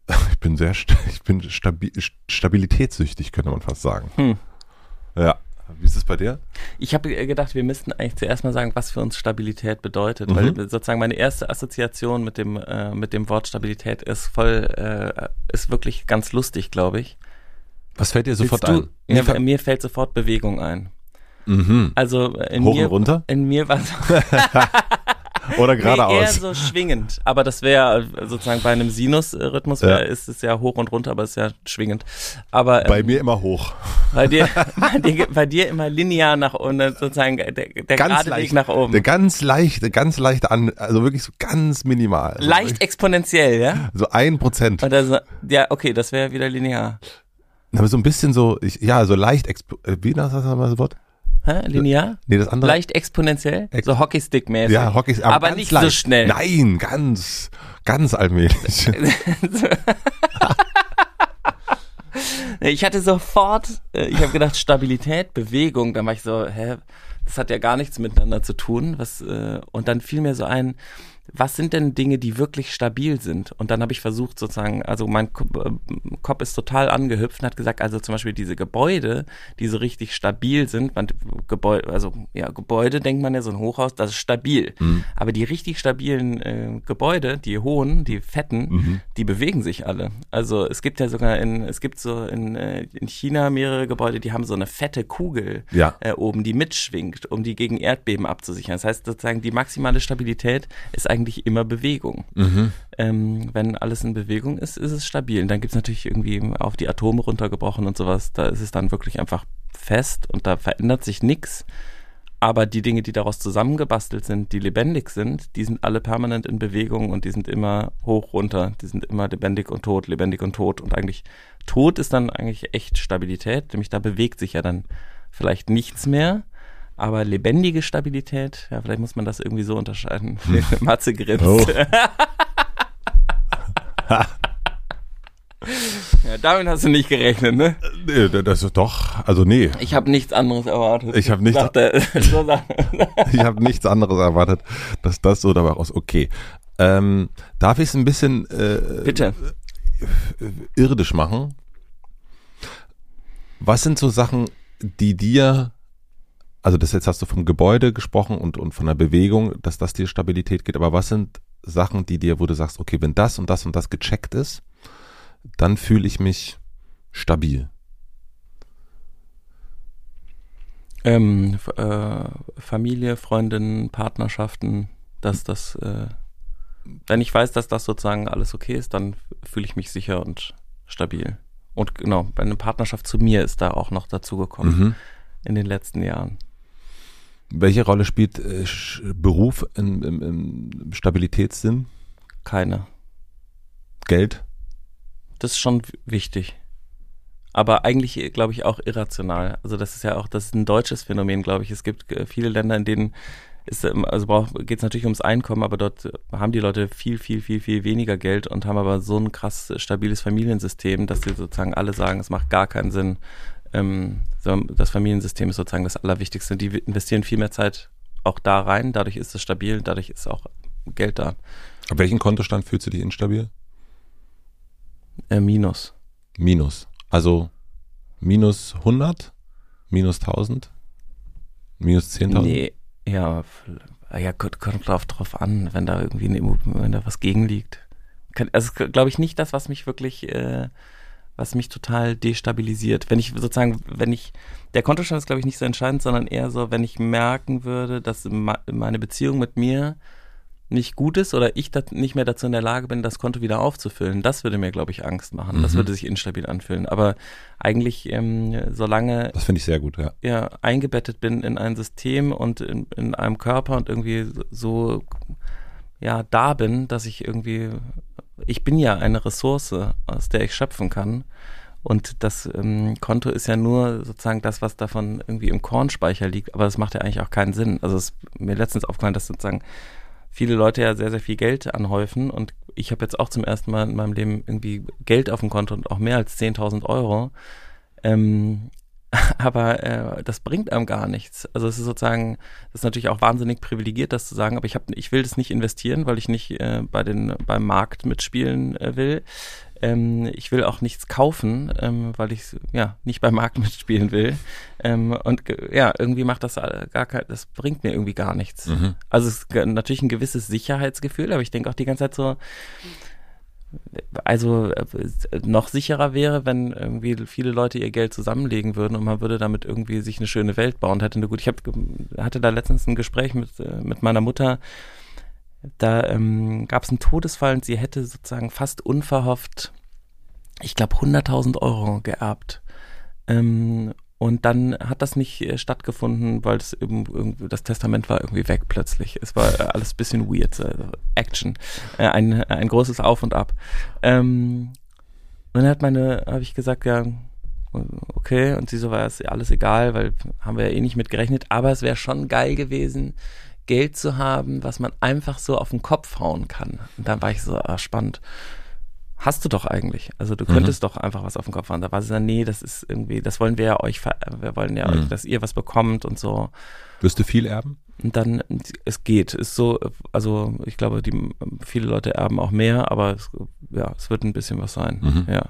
<laughs> ich bin sehr, ich bin stabi stabilitätssüchtig, könnte man fast sagen. Hm. Ja. Wie ist es bei dir? Ich habe gedacht, wir müssten eigentlich zuerst mal sagen, was für uns Stabilität bedeutet, mhm. weil sozusagen meine erste Assoziation mit dem äh, mit dem Wort Stabilität ist voll äh, ist wirklich ganz lustig, glaube ich. Was fällt dir sofort du, ein? Mir, ja, mir fällt sofort Bewegung ein. Mhm. Also in Hoch mir, und runter? In mir war <laughs> <laughs> <laughs> Oder geradeaus. Nee, eher so schwingend. Aber das wäre sozusagen bei einem Sinusrhythmus ja. ist es ja hoch und runter, aber es ist ja schwingend. Aber bei ähm, mir immer hoch. Bei dir, <laughs> bei dir, bei dir immer linear nach unten, sozusagen der, der ganz gerade leicht, Weg nach oben. Der ganz leicht, ganz leicht an, also wirklich so ganz minimal. Also leicht exponentiell, ja? So ein Prozent. Also, ja, okay, das wäre wieder linear. Aber so ein bisschen so, ich, ja, so leicht, äh, wie das, das Wort? Hä? Linear? Nee, das andere. Leicht exponentiell? Ex so Hockeystick-mäßig. Ja, Hockeystick. Aber, aber nicht leicht. so schnell. Nein, ganz, ganz allmählich. <laughs> ich hatte sofort, äh, ich habe gedacht, Stabilität, Bewegung, dann war ich so, hä, das hat ja gar nichts miteinander zu tun. Was, äh, und dann fiel mir so ein, was sind denn Dinge, die wirklich stabil sind? Und dann habe ich versucht sozusagen, also mein äh, Kopf ist total angehüpft und hat gesagt, also zum Beispiel diese Gebäude, die so richtig stabil sind, man, Gebäude, also ja, Gebäude denkt man ja so ein Hochhaus, das ist stabil. Mhm. Aber die richtig stabilen äh, Gebäude, die hohen, die fetten, mhm. die bewegen sich alle. Also es gibt ja sogar in, es gibt so in, äh, in China mehrere Gebäude, die haben so eine fette Kugel ja. äh, oben, die mitschwingt, um die gegen Erdbeben abzusichern. Das heißt sozusagen, die maximale Stabilität ist eigentlich eigentlich immer Bewegung. Mhm. Ähm, wenn alles in Bewegung ist, ist es stabil. Und dann gibt's natürlich irgendwie auf die Atome runtergebrochen und sowas. Da ist es dann wirklich einfach fest und da verändert sich nichts. Aber die Dinge, die daraus zusammengebastelt sind, die lebendig sind, die sind alle permanent in Bewegung und die sind immer hoch, runter. Die sind immer lebendig und tot, lebendig und tot. Und eigentlich tot ist dann eigentlich echt Stabilität, nämlich da bewegt sich ja dann vielleicht nichts mehr. Aber lebendige Stabilität, ja, vielleicht muss man das irgendwie so unterscheiden. <laughs> Matze grinst. Oh. <laughs> ja, damit hast du nicht gerechnet, ne? Nee, das ist doch, also nee, Ich habe nichts anderes erwartet. Ich hab nichts- <laughs> ich habe nichts anderes erwartet, dass das so dabei raus. Okay. Ähm, darf ich es ein bisschen äh, Bitte. irdisch machen? Was sind so Sachen, die dir, also das jetzt hast du vom Gebäude gesprochen und, und von der Bewegung, dass das dir Stabilität gibt, aber was sind Sachen, die dir, wo du sagst, okay, wenn das und das und das gecheckt ist, dann fühle ich mich stabil. Ähm, äh, Familie, Freundinnen, Partnerschaften, dass das, äh, wenn ich weiß, dass das sozusagen alles okay ist, dann fühle ich mich sicher und stabil. Und genau, eine Partnerschaft zu mir ist da auch noch dazugekommen Mhm. in den letzten Jahren. Welche Rolle spielt äh, Beruf im, im, im Stabilitätssinn? Keine. Geld? Das ist schon wichtig. Aber eigentlich, glaube ich, auch irrational. Also das ist ja auch, das ist ein deutsches Phänomen, glaube ich. Es gibt äh, viele Länder, in denen ist, ähm, also geht es natürlich ums Einkommen, aber dort äh, haben die Leute viel, viel, viel, viel weniger Geld und haben aber so ein krass äh, stabiles Familiensystem, dass sie sozusagen alle sagen, es macht gar keinen Sinn. Ähm, so, das Familiensystem ist sozusagen das Allerwichtigste. Die investieren viel mehr Zeit auch da rein, dadurch ist es stabil, dadurch ist auch Geld da. Auf welchen Kontostand fühlst du dich instabil? Äh, Minus. Minus. Also minus 100, minus 1000, minus 10.000? Nee, ja, ja, kommt, kommt drauf, drauf an, wenn da irgendwie eine, wenn da was gegenliegt. Also glaube ich nicht das, was mich wirklich, äh, was mich total destabilisiert. Wenn ich sozusagen, wenn ich, der Kontostand ist glaube ich nicht so entscheidend, sondern eher so, wenn ich merken würde, dass meine Beziehung mit mir nicht gut ist oder ich nicht mehr dazu in der Lage bin, das Konto wieder aufzufüllen, das würde mir, glaube ich, Angst machen. Das Mhm. würde sich instabil anfühlen. Aber eigentlich, ähm, solange Das finde ich sehr gut, ja. ja, eingebettet bin in ein System und in, in einem Körper und irgendwie so, ja, da bin, dass ich irgendwie, ich bin ja eine Ressource, aus der ich schöpfen kann. Und das ähm, Konto ist ja nur sozusagen das, was davon irgendwie im Kornspeicher liegt, aber das macht ja eigentlich auch keinen Sinn. Also es ist mir letztens aufgefallen, dass sozusagen viele Leute ja sehr, sehr viel Geld anhäufen und ich habe jetzt auch zum ersten Mal in meinem Leben irgendwie Geld auf dem Konto und auch mehr als 10.000 Euro. Ähm, <laughs> aber äh, das bringt einem gar nichts. Also es ist sozusagen, das ist natürlich auch wahnsinnig privilegiert, das zu sagen, aber ich habe, ich will das nicht investieren, weil ich nicht äh, bei den beim Markt mitspielen äh, will. Ähm, ich will auch nichts kaufen, ähm, weil ich ja nicht beim Markt <laughs> mitspielen will. Ähm, und ja, irgendwie macht das äh, gar kein, das bringt mir irgendwie gar nichts. Mhm. Also es ist natürlich ein gewisses Sicherheitsgefühl, aber ich denke auch die ganze Zeit so, also äh, noch sicherer wäre, wenn irgendwie viele Leute ihr Geld zusammenlegen würden und man würde damit irgendwie sich eine schöne Welt bauen. Hätte gut. Ich hab, hatte da letztens ein Gespräch mit äh, mit meiner Mutter. Da ähm, gab es einen Todesfall und sie hätte sozusagen fast unverhofft, ich glaube 100.000 Euro geerbt. Ähm, und dann hat das nicht äh, stattgefunden, weil das, eben, das Testament war irgendwie weg plötzlich. Es war äh, alles bisschen weird, äh, Action, äh, ein, ein großes Auf und Ab. Ähm, und dann hat meine, habe ich gesagt, ja, okay, und sie so war es alles egal, weil haben wir ja eh nicht mit gerechnet, aber es wäre schon geil gewesen, Geld zu haben, was man einfach so auf den Kopf hauen kann. Und dann war ich so, ah, spannend. Hast du doch eigentlich. Also du könntest doch einfach was auf den Kopf hauen. Da war sie dann, nee, das ist irgendwie, das wollen wir ja euch, wir wollen ja Mhm. euch, dass ihr was bekommt und so. Wirst du viel erben? Und dann, es geht, ist so, also ich glaube, die viele Leute erben auch mehr, aber es, ja, es wird ein bisschen was sein. Mhm. Ja.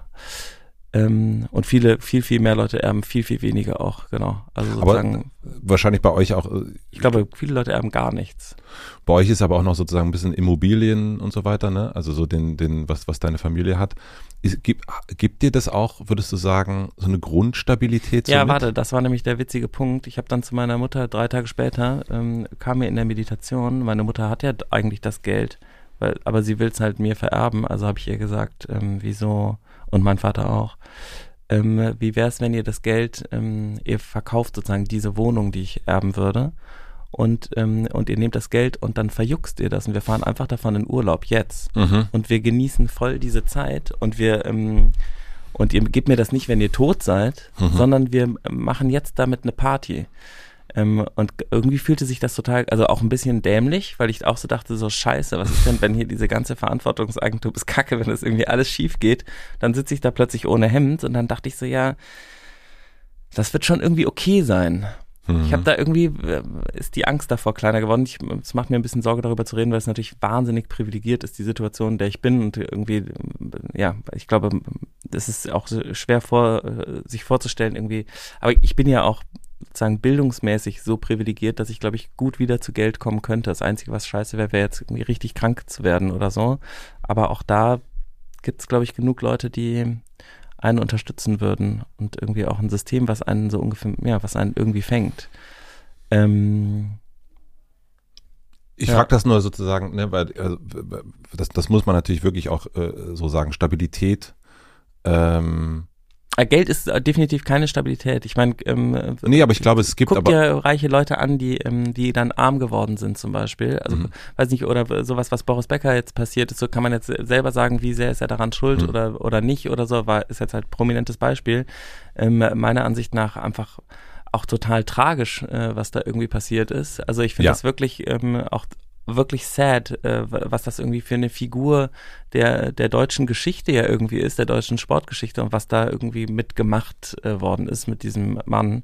Ähm, und viele, viel, viel mehr Leute erben viel, viel weniger auch, genau. Also sozusagen, aber wahrscheinlich bei euch auch. Äh, ich glaube, viele Leute erben gar nichts. Bei euch ist aber auch noch sozusagen ein bisschen Immobilien und so weiter, ne? Also so den, den, was, was deine Familie hat. Ist, gibt, gibt dir das auch, würdest du sagen, so eine Grundstabilität? Ja, mit? warte, das war nämlich der witzige Punkt. Ich habe dann zu meiner Mutter drei Tage später, ähm, kam mir in der Meditation, meine Mutter hat ja eigentlich das Geld, weil, aber sie will es halt mir vererben. Also habe ich ihr gesagt, ähm, wieso und mein Vater auch. Ähm, wie wäre es, wenn ihr das Geld, ähm, ihr verkauft sozusagen diese Wohnung, die ich erben würde, und, ähm, und ihr nehmt das Geld und dann verjuckst ihr das und wir fahren einfach davon in Urlaub jetzt. Mhm. Und wir genießen voll diese Zeit und wir, ähm, und ihr gebt mir das nicht, wenn ihr tot seid, mhm. sondern wir machen jetzt damit eine Party. Ähm, und irgendwie fühlte sich das total, also auch ein bisschen dämlich, weil ich auch so dachte, so scheiße, was ist denn, wenn hier diese ganze Verantwortungseigentum ist kacke, wenn das irgendwie alles schief geht, dann sitze ich da plötzlich ohne Hemd und dann dachte ich so, ja, das wird schon irgendwie okay sein. Mhm. Ich habe da irgendwie, äh, ist die Angst davor kleiner geworden. Ich, es macht mir ein bisschen Sorge darüber zu reden, weil es natürlich wahnsinnig privilegiert ist, die Situation, in der ich bin. Und irgendwie, ja, ich glaube, das ist auch schwer vor, äh, sich vorzustellen irgendwie. Aber ich bin ja auch sozusagen bildungsmäßig so privilegiert, dass ich, glaube ich, gut wieder zu Geld kommen könnte. Das Einzige, was scheiße wäre, wäre jetzt irgendwie richtig krank zu werden oder so. Aber auch da gibt es, glaube ich, genug Leute, die einen unterstützen würden und irgendwie auch ein System, was einen so ungefähr, ja, was einen irgendwie fängt. Ähm, ich ja. frage das nur sozusagen, ne, weil also, das, das muss man natürlich wirklich auch äh, so sagen, Stabilität ähm, äh, Geld ist äh, definitiv keine Stabilität. Ich meine, ähm, nee, aber ich glaube, es gibt guck aber dir reiche Leute an, die ähm, die dann arm geworden sind zum Beispiel. Also mhm. weiß nicht oder sowas, was Boris Becker jetzt passiert ist, so kann man jetzt selber sagen, wie sehr ist er daran schuld mhm. oder oder nicht oder so. War ist jetzt halt prominentes Beispiel. Ähm, meiner Ansicht nach einfach auch total tragisch, äh, was da irgendwie passiert ist. Also ich finde ja. das wirklich ähm, auch wirklich sad, äh, was das irgendwie für eine Figur der, der deutschen Geschichte ja irgendwie ist, der deutschen Sportgeschichte und was da irgendwie mitgemacht äh, worden ist mit diesem Mann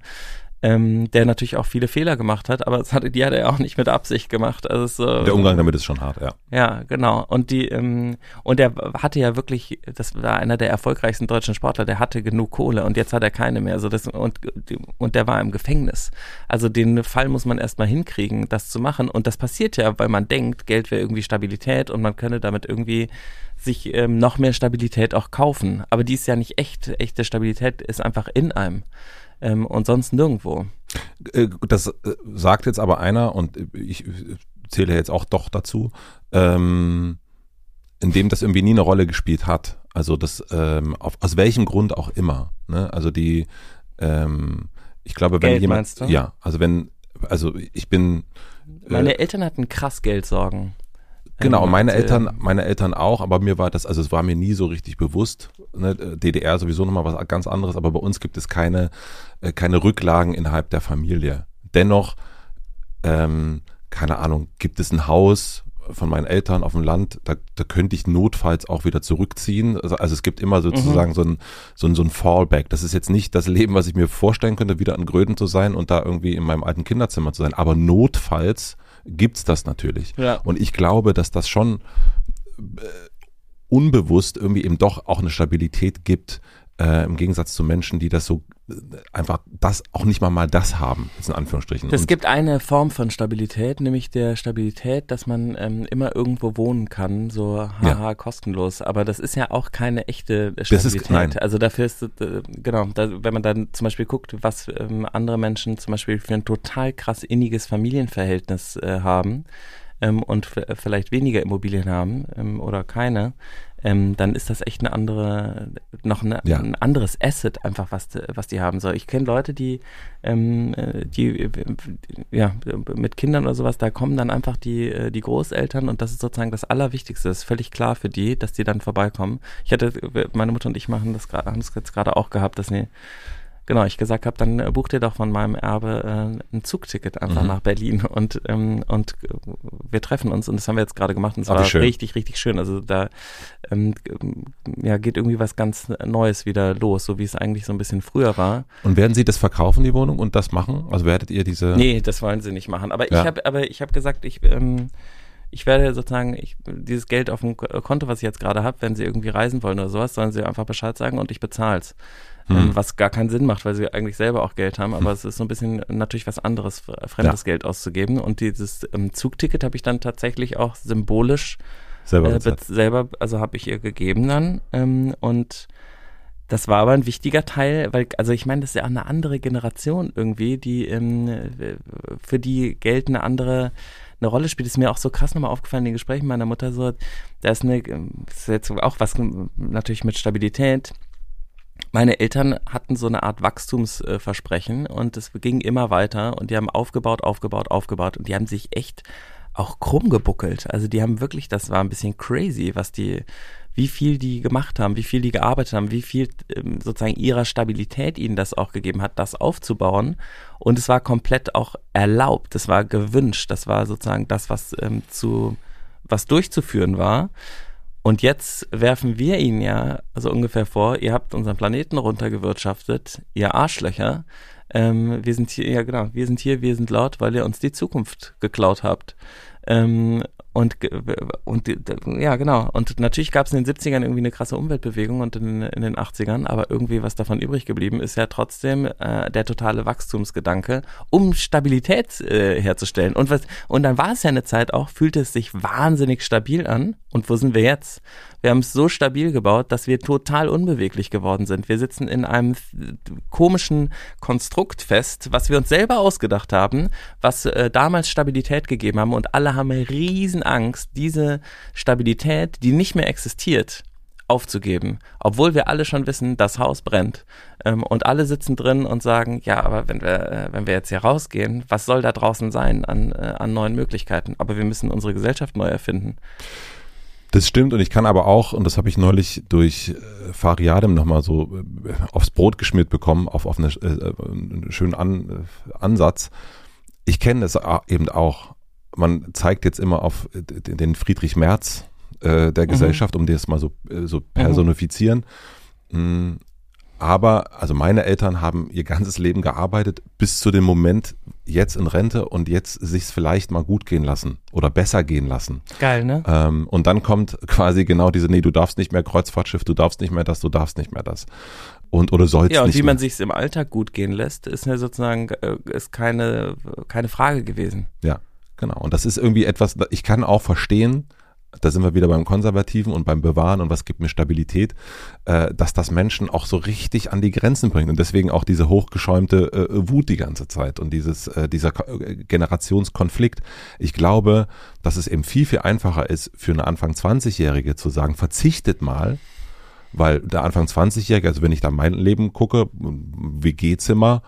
ähm, der natürlich auch viele Fehler gemacht hat, aber <laughs> das hat, die hat er auch nicht mit Absicht gemacht. Also so, der Umgang damit ist schon hart, ja. Ja, genau. Und die ähm, und er hatte ja wirklich, das war einer der erfolgreichsten deutschen Sportler, der hatte genug Kohle und jetzt hat er keine mehr. So das und und der war im Gefängnis. Also den Fall muss man erstmal hinkriegen, das zu machen. Und das passiert ja, weil man denkt, Geld wäre irgendwie Stabilität und man könne damit irgendwie sich ähm, noch mehr Stabilität auch kaufen. Aber die ist ja nicht echt. Echte Stabilität ist einfach in einem ähm, und sonst nirgendwo. Äh, das äh, sagt jetzt aber einer und ich zähle jetzt auch doch dazu, ähm, in dem das irgendwie nie eine Rolle gespielt hat. Also das ähm, auf, aus welchem Grund auch immer. Ne? Also die, ähm, ich glaube, wenn Geld, jemand, ja, also wenn, also ich bin. Meine äh, Eltern hatten krass Geldsorgen. Genau, meine Eltern, meine Eltern auch, aber mir war das, also es war mir nie so richtig bewusst. Ne? DDR sowieso nochmal was ganz anderes, aber bei uns gibt es keine, äh, keine Rücklagen innerhalb der Familie. Dennoch, ähm, keine Ahnung, gibt es ein Haus von meinen Eltern auf dem Land, da, da könnte ich notfalls auch wieder zurückziehen. Also, also es gibt immer sozusagen mhm. so, ein, so, ein, so ein Fallback. Das ist jetzt nicht das Leben, was ich mir vorstellen könnte, wieder an Gröden zu sein und da irgendwie in meinem alten Kinderzimmer zu sein. Aber notfalls gibt's das natürlich. Ja. Und ich glaube, dass das schon äh, unbewusst irgendwie eben doch auch eine Stabilität gibt, äh, im Gegensatz zu Menschen, die das so einfach das auch nicht mal mal das haben, jetzt in Anführungsstrichen. Es gibt eine Form von Stabilität, nämlich der Stabilität, dass man ähm, immer irgendwo wohnen kann, so haha ja. kostenlos. Aber das ist ja auch keine echte Stabilität. Das ist, nein. Also dafür ist äh, genau, da, wenn man dann zum Beispiel guckt, was ähm, andere Menschen zum Beispiel für ein total krass inniges Familienverhältnis äh, haben ähm, und vielleicht weniger Immobilien haben ähm, oder keine, ähm, dann ist das echt eine andere, noch eine, ja. ein anderes Asset einfach, was, was die haben soll. Ich kenne Leute, die, ähm, die, ja, mit Kindern oder sowas, da kommen dann einfach die, äh, die Großeltern und das ist sozusagen das Allerwichtigste. Das ist völlig klar für die, dass die dann vorbeikommen. Ich hatte, meine Mutter und ich machen das gerade, haben das jetzt gerade auch gehabt, dass sie genau, ich gesagt habe, dann äh, buch dir doch von meinem Erbe äh, ein Zugticket einfach mhm. nach Berlin <laughs> und ähm, und wir treffen uns und das haben wir jetzt gerade gemacht und es war schön. richtig richtig schön. Also da ähm, ja geht irgendwie was ganz Neues wieder los, so wie es eigentlich so ein bisschen früher war. Und werden Sie das verkaufen die Wohnung und das machen? Also werdet ihr diese? Nee, das wollen Sie nicht machen. Aber ja. ich habe aber ich habe gesagt, ich ähm, ich werde sozusagen ich, dieses Geld auf dem Konto, was ich jetzt gerade habe, wenn sie irgendwie reisen wollen oder sowas, sollen sie einfach Bescheid sagen und ich bezahl's. Hm. Ähm, was gar keinen Sinn macht, weil sie eigentlich selber auch Geld haben, aber es ist so ein bisschen natürlich was anderes, äh, fremdes Ja. Geld auszugeben. Und dieses ähm, Zugticket habe ich dann tatsächlich auch symbolisch Selber äh, selber, also habe ich ihr gegeben dann. Ähm, und das war aber ein wichtiger Teil, weil, also ich meine, das ist ja auch eine andere Generation irgendwie, die ähm, äh, für die Geld eine andere eine Rolle spielt, ist mir auch so krass nochmal aufgefallen in den Gesprächen meiner Mutter so, da ist eine, ähm, das ist jetzt auch was natürlich mit Stabilität. Meine Eltern hatten so eine Art Wachstumsversprechen und es ging immer weiter und die haben aufgebaut, aufgebaut, aufgebaut und die haben sich echt auch krumm gebuckelt. Also die haben wirklich, das war ein bisschen crazy, was die, wie viel die gemacht haben, wie viel die gearbeitet haben, wie viel ähm, sozusagen ihrer Stabilität ihnen das auch gegeben hat, das aufzubauen. Und es war komplett auch erlaubt, es war gewünscht, das war sozusagen das, was ähm, zu, was durchzuführen war. Und jetzt werfen wir ihnen ja so ungefähr vor, ihr habt unseren Planeten runtergewirtschaftet, ihr Arschlöcher. Ähm, wir sind hier, ja genau, wir sind hier, wir sind laut, weil ihr uns die Zukunft geklaut habt. Ähm, und, und ja, genau. Und natürlich gab es in den 70ern irgendwie eine krasse Umweltbewegung und in, in den 80ern, aber irgendwie was davon übrig geblieben ist ja trotzdem äh, der totale Wachstumsgedanke, um Stabilität äh, herzustellen. Und was, und dann war es ja eine Zeit auch, fühlte es sich wahnsinnig stabil an. Und wo sind wir jetzt? Wir haben es so stabil gebaut, dass wir total unbeweglich geworden sind. Wir sitzen in einem komischen Konstrukt fest, was wir uns selber ausgedacht haben, was äh, damals Stabilität gegeben haben und alle haben riesen Angst, diese Stabilität, die nicht mehr existiert, aufzugeben, obwohl wir alle schon wissen, das Haus brennt ähm, und alle sitzen drin und sagen, ja, aber wenn wir äh, wenn wir jetzt hier rausgehen, was soll da draußen sein an äh, an neuen Möglichkeiten? Aber wir müssen unsere Gesellschaft neu erfinden. Das stimmt und ich kann aber auch, und das habe ich neulich durch äh, Fariadem nochmal so äh, aufs Brot geschmiert bekommen, auf, auf eine, äh, einen schönen An, äh, Ansatz. Ich kenne es a- eben auch. Man zeigt jetzt immer auf äh, den Friedrich Merz der Gesellschaft, um das mal so, so personifizieren. Mm, Aber, also meine Eltern haben ihr ganzes Leben gearbeitet bis zu dem Moment jetzt in Rente und jetzt sich's vielleicht mal gut gehen lassen oder besser gehen lassen. Geil, ne? Ähm, und dann kommt quasi genau diese, nee, du darfst nicht mehr Kreuzfahrtschiff, du darfst nicht mehr das, du darfst nicht mehr das. Und oder sollst Ja, und nicht wie mehr. man sich's im Alltag gut gehen lässt, ist ja sozusagen äh, ist keine keine Frage gewesen. Ja, genau. Und das ist irgendwie etwas, ich kann auch verstehen, da sind wir wieder beim Konservativen und beim Bewahren und was gibt mir Stabilität, äh, dass das Menschen auch so richtig an die Grenzen bringt und deswegen auch diese hochgeschäumte äh, Wut die ganze Zeit und dieses äh, dieser Ko- äh, Generationskonflikt. Ich glaube, dass es eben viel viel einfacher ist für eine Anfang 20-Jährige zu sagen, verzichtet mal weil der Anfang 20-Jährige, also wenn ich da mein Leben gucke, WG-Zimmer,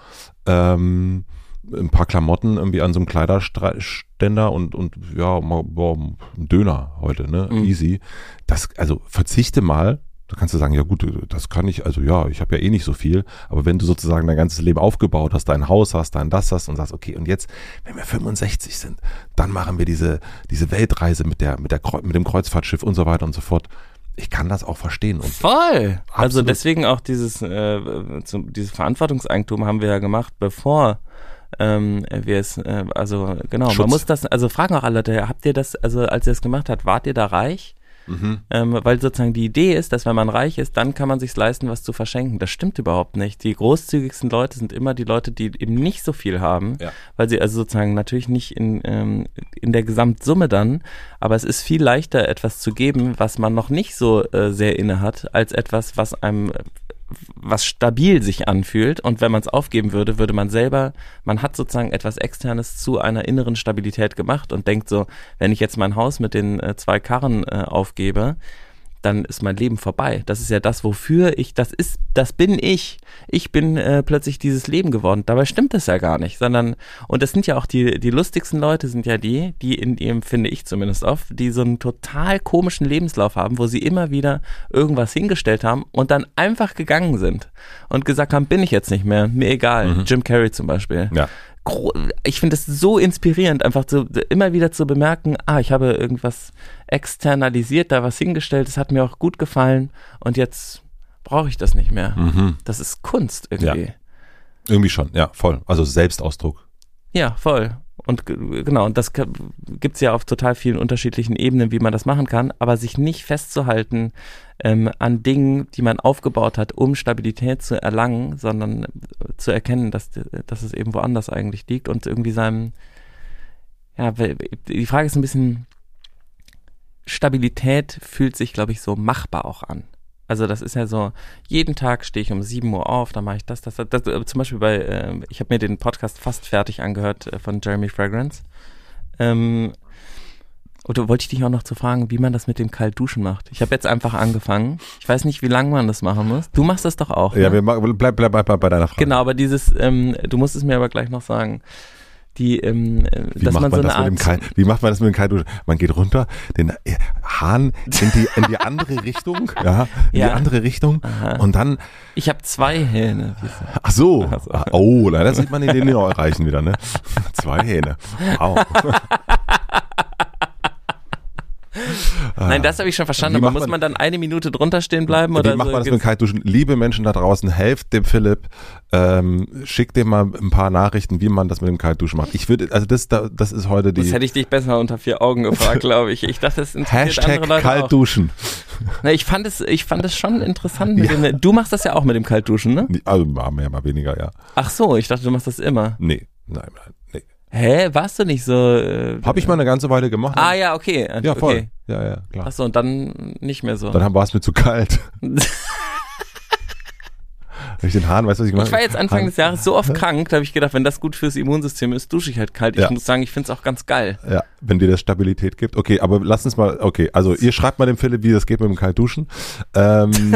ähm, ein paar Klamotten irgendwie an so einem Kleiderständer und, und ja, mal, boah, ein Döner heute, ne? Mhm. Easy. Das, also verzichte mal. Da kannst du sagen, ja gut, das kann ich, also ja, ich habe ja eh nicht so viel, aber wenn du sozusagen dein ganzes Leben aufgebaut hast, dein Haus hast, dein das hast und sagst, okay, und jetzt, wenn wir 65 sind, dann machen wir diese, diese Weltreise mit der, mit der, mit dem Kreuzfahrtschiff und so weiter und so fort. Ich kann das auch verstehen. Und Voll. Also deswegen auch dieses äh, zum, dieses Verantwortungseigentum haben wir ja gemacht, bevor ähm, wir es äh, also genau, Schutz. man muss das also fragen auch alle Leute, habt ihr das also als ihr das gemacht habt, wart ihr da reich? Mhm. Ähm, weil sozusagen die Idee ist, dass wenn man reich ist, dann kann man sich leisten, was zu verschenken. Das stimmt überhaupt nicht. Die großzügigsten Leute sind immer die Leute, die eben nicht so viel haben, Ja. weil sie also sozusagen natürlich nicht in, ähm, in der Gesamtsumme dann, aber es ist viel leichter, etwas zu geben, was man noch nicht so äh, sehr inne hat, als etwas, was einem was stabil sich anfühlt. Und wenn man es aufgeben würde, würde man selber, man hat sozusagen etwas Externes zu einer inneren Stabilität gemacht und denkt so, wenn ich jetzt mein Haus mit den äh, zwei Karren äh, aufgebe, dann ist mein Leben vorbei. Das ist ja das, wofür ich, das ist, das bin ich. Ich bin äh, plötzlich dieses Leben geworden. Dabei stimmt das ja gar nicht, sondern, und das sind ja auch die, die lustigsten Leute sind ja die, die in dem, finde ich zumindest oft, die so einen total komischen Lebenslauf haben, wo sie immer wieder irgendwas hingestellt haben und dann einfach gegangen sind und gesagt haben, bin ich jetzt nicht mehr, mir egal. Jim Carrey zum Beispiel Ja. Ich finde es so inspirierend, einfach zu, immer wieder zu bemerken, ah, ich habe irgendwas externalisiert, da was hingestellt, es hat mir auch gut gefallen und jetzt brauche ich das nicht mehr. Mhm. Das ist Kunst irgendwie. Irgendwie schon, ja, voll. Also Selbstausdruck. Ja, voll. Und genau, und das gibt es ja auf total vielen unterschiedlichen Ebenen, wie man das machen kann, aber sich nicht festzuhalten ähm, an Dingen, die man aufgebaut hat, um Stabilität zu erlangen, sondern äh, zu erkennen, dass, dass es eben woanders eigentlich liegt und irgendwie seinem, ja, die Frage ist ein bisschen, Stabilität fühlt sich, glaube ich, so machbar auch an. Also das ist ja so, jeden Tag stehe ich um 7 Uhr auf, dann mache ich das, das, das. das äh, zum Beispiel bei, äh, ich habe mir den Podcast fast fertig angehört äh, von Jeremy Fragrance. Ähm, oder wollte ich dich auch noch zu fragen, wie man das mit dem Kaltduschen macht? Ich habe jetzt einfach angefangen. Ich weiß nicht, wie lange man das machen muss. Du machst das doch auch. Ja, ne? wir machen, bleib, bleib, bleib, bleib bei deiner Frage. Genau, aber dieses, ähm, du musst es mir aber gleich noch sagen. Die, ähm, äh, Wie dass macht man, man, so das eine mit dem Art. Kalt, wie macht man das mit dem Kaltduschen? Man geht runter, den äh, Hahn in die, in die <laughs> andere Richtung, ja, in Ja. die andere Richtung Aha. und dann, Ich habe zwei Hähne. ach so, Ach so. Ah, oh, leider sieht man den Lineal erreichen wieder, ne? <laughs> Zwei Hähne. Wow. <laughs> Nein, das habe ich schon verstanden. Aber muss man- man dann eine Minute drunter stehen bleiben Wie oder macht so? man das mit Kaltduschen? Liebe Menschen da draußen, helft dem Philipp, ähm, schickt dem mal ein paar Nachrichten, wie man das mit dem Kaltduschen macht. Ich würde, also das, da- das ist heute Das die hätte ich dich besser unter vier Augen gefragt, <laughs> glaube ich. Ich dachte, das interessiert andere Hashtag Leute Kaltduschen. auch. Na, ich fand es, ich fand es schon interessant mit dem. Du machst das ja auch mit dem Kaltduschen, ne? Also mal mehr, mal weniger, ja. Ach so, ich dachte, du machst das immer. Nee, nein, nein. Hä, warst du nicht so? Äh, Habe ich mal eine ganze Weile gemacht. Ah ja, okay. Ja, voll. Okay. Ja, ja, klar. Ach so, und dann nicht mehr so. Dann war es mir zu kalt. <laughs> Wenn ich den Hahn, weißt du, was ich gemacht Ich war jetzt Anfang Hahn- des Jahres so oft krank, da habe ich gedacht, wenn das gut fürs Immunsystem ist, dusche ich halt kalt. Ich Ja. muss sagen, ich finde es auch ganz geil. Ja, wenn dir das Stabilität gibt. Okay, aber lass uns mal, okay, also ihr schreibt mal dem Philipp, wie das geht mit dem Kaltduschen. Ähm, <laughs>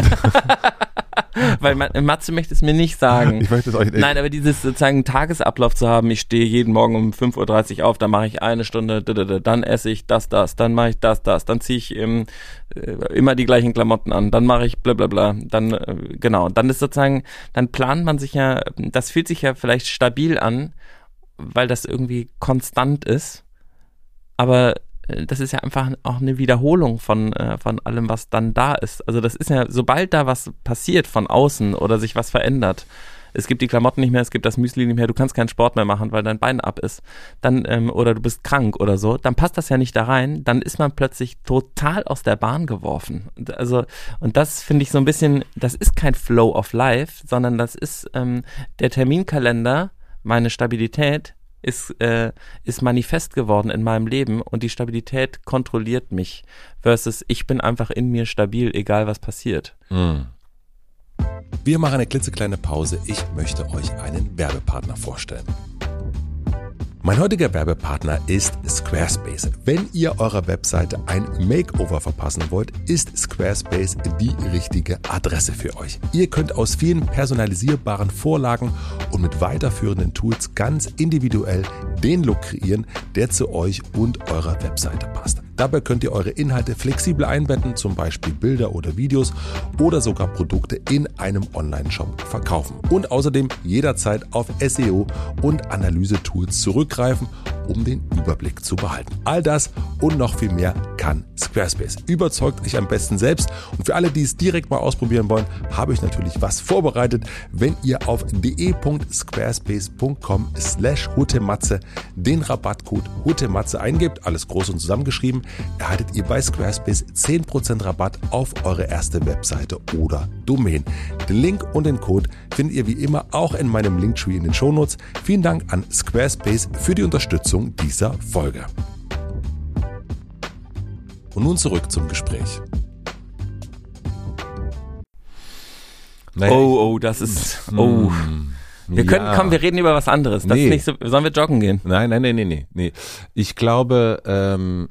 <laughs> <laughs> Weil Ma- Matze möchte es mir nicht sagen. ich möchte es euch, Nein, aber dieses sozusagen Tagesablauf zu haben, ich stehe jeden Morgen um 5.30 Uhr auf, dann mache ich eine Stunde, dann esse ich das, das, dann mache ich das, das, dann ziehe ich ähm, äh, immer die gleichen Klamotten an, dann mache ich bla bla bla, dann, äh, genau, dann ist sozusagen, dann plant man sich ja, das fühlt sich ja vielleicht stabil an, weil das irgendwie konstant ist, aber das ist ja einfach auch eine Wiederholung von, äh, von allem, was dann da ist. Also das ist ja, sobald da was passiert von außen oder sich was verändert, es gibt die Klamotten nicht mehr, es gibt das Müsli nicht mehr, du kannst keinen Sport mehr machen, weil dein Bein ab ist, dann ähm, oder du bist krank oder so, dann passt das ja nicht da rein, dann ist man plötzlich total aus der Bahn geworfen. Und Also und das finde ich so ein bisschen, das ist kein Flow of Life, sondern das ist ähm, der Terminkalender, meine Stabilität ist äh, ist manifest geworden in meinem Leben und die Stabilität kontrolliert mich versus ich bin einfach in mir stabil, egal was passiert. Mm. Wir machen eine klitzekleine Pause. Ich möchte euch einen Werbepartner vorstellen. Mein heutiger Werbepartner ist Squarespace. Wenn ihr eurer Webseite ein Makeover verpassen wollt, ist Squarespace die richtige Adresse für euch. Ihr könnt aus vielen personalisierbaren Vorlagen und mit weiterführenden Tools ganz individuell den Look kreieren, der zu euch und eurer Webseite passt. Dabei könnt ihr eure Inhalte flexibel einbetten, zum Beispiel Bilder oder Videos oder sogar Produkte in einem Online-Shop verkaufen. Und außerdem jederzeit auf SEO und Analyse-Tools zurückgreifen, um den Überblick zu behalten. All das und noch viel mehr kann Squarespace. Überzeugt euch am besten selbst. Und für alle, die es direkt mal ausprobieren wollen, habe ich natürlich was vorbereitet. Wenn ihr auf de.squarespace.com slash hutematze den Rabattcode hutematze eingebt, alles groß und zusammengeschrieben, erhaltet ihr bei Squarespace 10% Rabatt auf eure erste Webseite oder Domain. Den Link und den Code findet ihr wie immer auch in meinem Linktree in den Shownotes. Vielen Dank an Squarespace für die Unterstützung dieser Folge. Und nun zurück zum Gespräch. Naja, Oh, oh, das ist oh. Wir können, ja. komm, wir reden über was anderes. Das Nee. ist nicht so, sollen wir joggen gehen? Nein, nein, nein, nein, nein, nee. Ich glaube, ähm,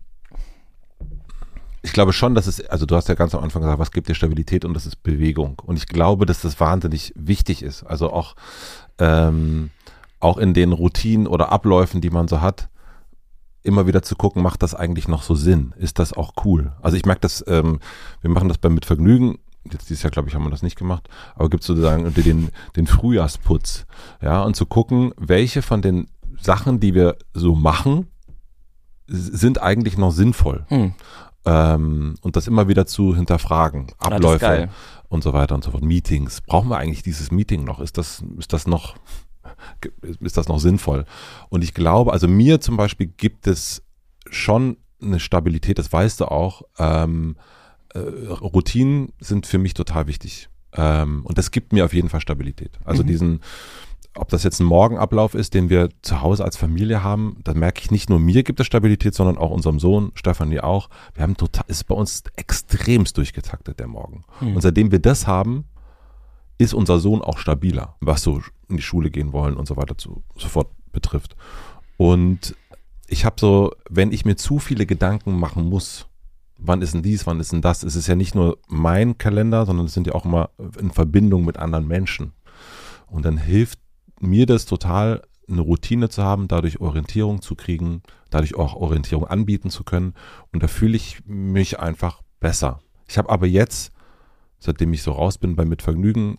ich glaube schon, dass es, also du hast ja ganz am Anfang gesagt, was gibt dir Stabilität und das ist Bewegung. Und ich glaube, dass das wahnsinnig wichtig ist. Also auch, ähm, auch in den Routinen oder Abläufen, die man so hat, immer wieder zu gucken, macht das eigentlich noch so Sinn? Ist das auch cool? Also ich merke das, ähm, wir machen das beim Mit Vergnügen, jetzt dieses Jahr, glaube ich, haben wir das nicht gemacht, aber gibt sozusagen den, den Frühjahrsputz, ja, und zu gucken, welche von den Sachen, die wir so machen, sind eigentlich noch sinnvoll. Hm. Ähm, und das immer wieder zu hinterfragen. Ah, Abläufe geil. und so weiter und so fort. Meetings. Brauchen wir eigentlich dieses Meeting noch? Ist das, ist das noch, <laughs> ist das noch sinnvoll? Und ich glaube, also mir zum Beispiel gibt es schon eine Stabilität, das weißt du auch. Ähm, äh, Routinen sind für mich total wichtig. Ähm, und das gibt mir auf jeden Fall Stabilität. Also mhm. diesen, ob das jetzt ein Morgenablauf ist, den wir zu Hause als Familie haben, da merke ich nicht nur mir gibt es Stabilität, sondern auch unserem Sohn, Stefanie auch. Wir haben total, ist bei uns extremst durchgetaktet der Morgen. Mhm. Und seitdem wir das haben, ist unser Sohn auch stabiler, was so in die Schule gehen wollen und so weiter zu, sofort betrifft. Und ich habe so, wenn ich mir zu viele Gedanken machen muss, wann ist denn dies, wann ist denn das, es ist ja nicht nur mein Kalender, sondern es sind ja auch immer in Verbindung mit anderen Menschen. Und dann hilft mir das total, eine Routine zu haben, dadurch Orientierung zu kriegen, dadurch auch Orientierung anbieten zu können. Und da fühle ich mich einfach besser. Ich habe aber jetzt, seitdem ich so raus bin bei Mitvergnügen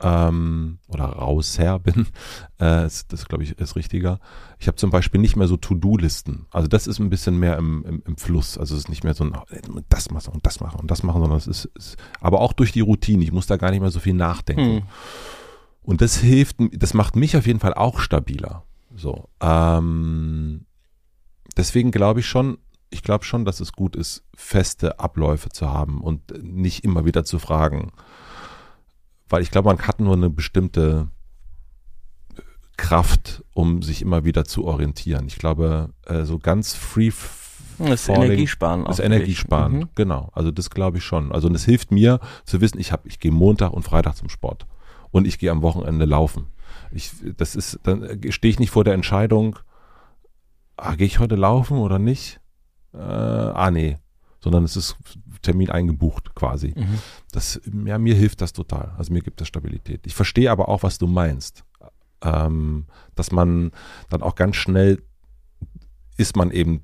ähm, oder rausher bin, <laughs> äh, ist, das glaube ich ist richtiger. Ich habe zum Beispiel nicht mehr so To-Do-Listen. Also das ist ein bisschen mehr im, im, im Fluss. Also es ist nicht mehr so ein das machen und das machen und das machen, sondern es ist, ist aber auch durch die Routine. Ich muss da gar nicht mehr so viel nachdenken. Hm. Und das hilft, das macht mich auf jeden Fall auch stabiler. So. Ähm, deswegen glaube ich schon, ich glaube schon, dass es gut ist, feste Abläufe zu haben und nicht immer wieder zu fragen. Weil ich glaube, man hat nur eine bestimmte Kraft, um sich immer wieder zu orientieren. Ich glaube, äh, so ganz free das ist Energiesparen. Das ist Energiesparen, mhm. genau. Also das glaube ich schon. Also und es hilft mir zu wissen, ich habe, ich gehe Montag und Freitag zum Sport und ich gehe am Wochenende laufen. Ich, das ist, dann stehe ich nicht vor der Entscheidung, ah, gehe ich heute laufen oder nicht? Äh, ah, nee. Sondern es ist Termin eingebucht quasi. Mhm. Das, ja, mir hilft das total. Also mir gibt das Stabilität. Ich verstehe aber auch, was du meinst. Ähm, dass man dann auch ganz schnell ist man eben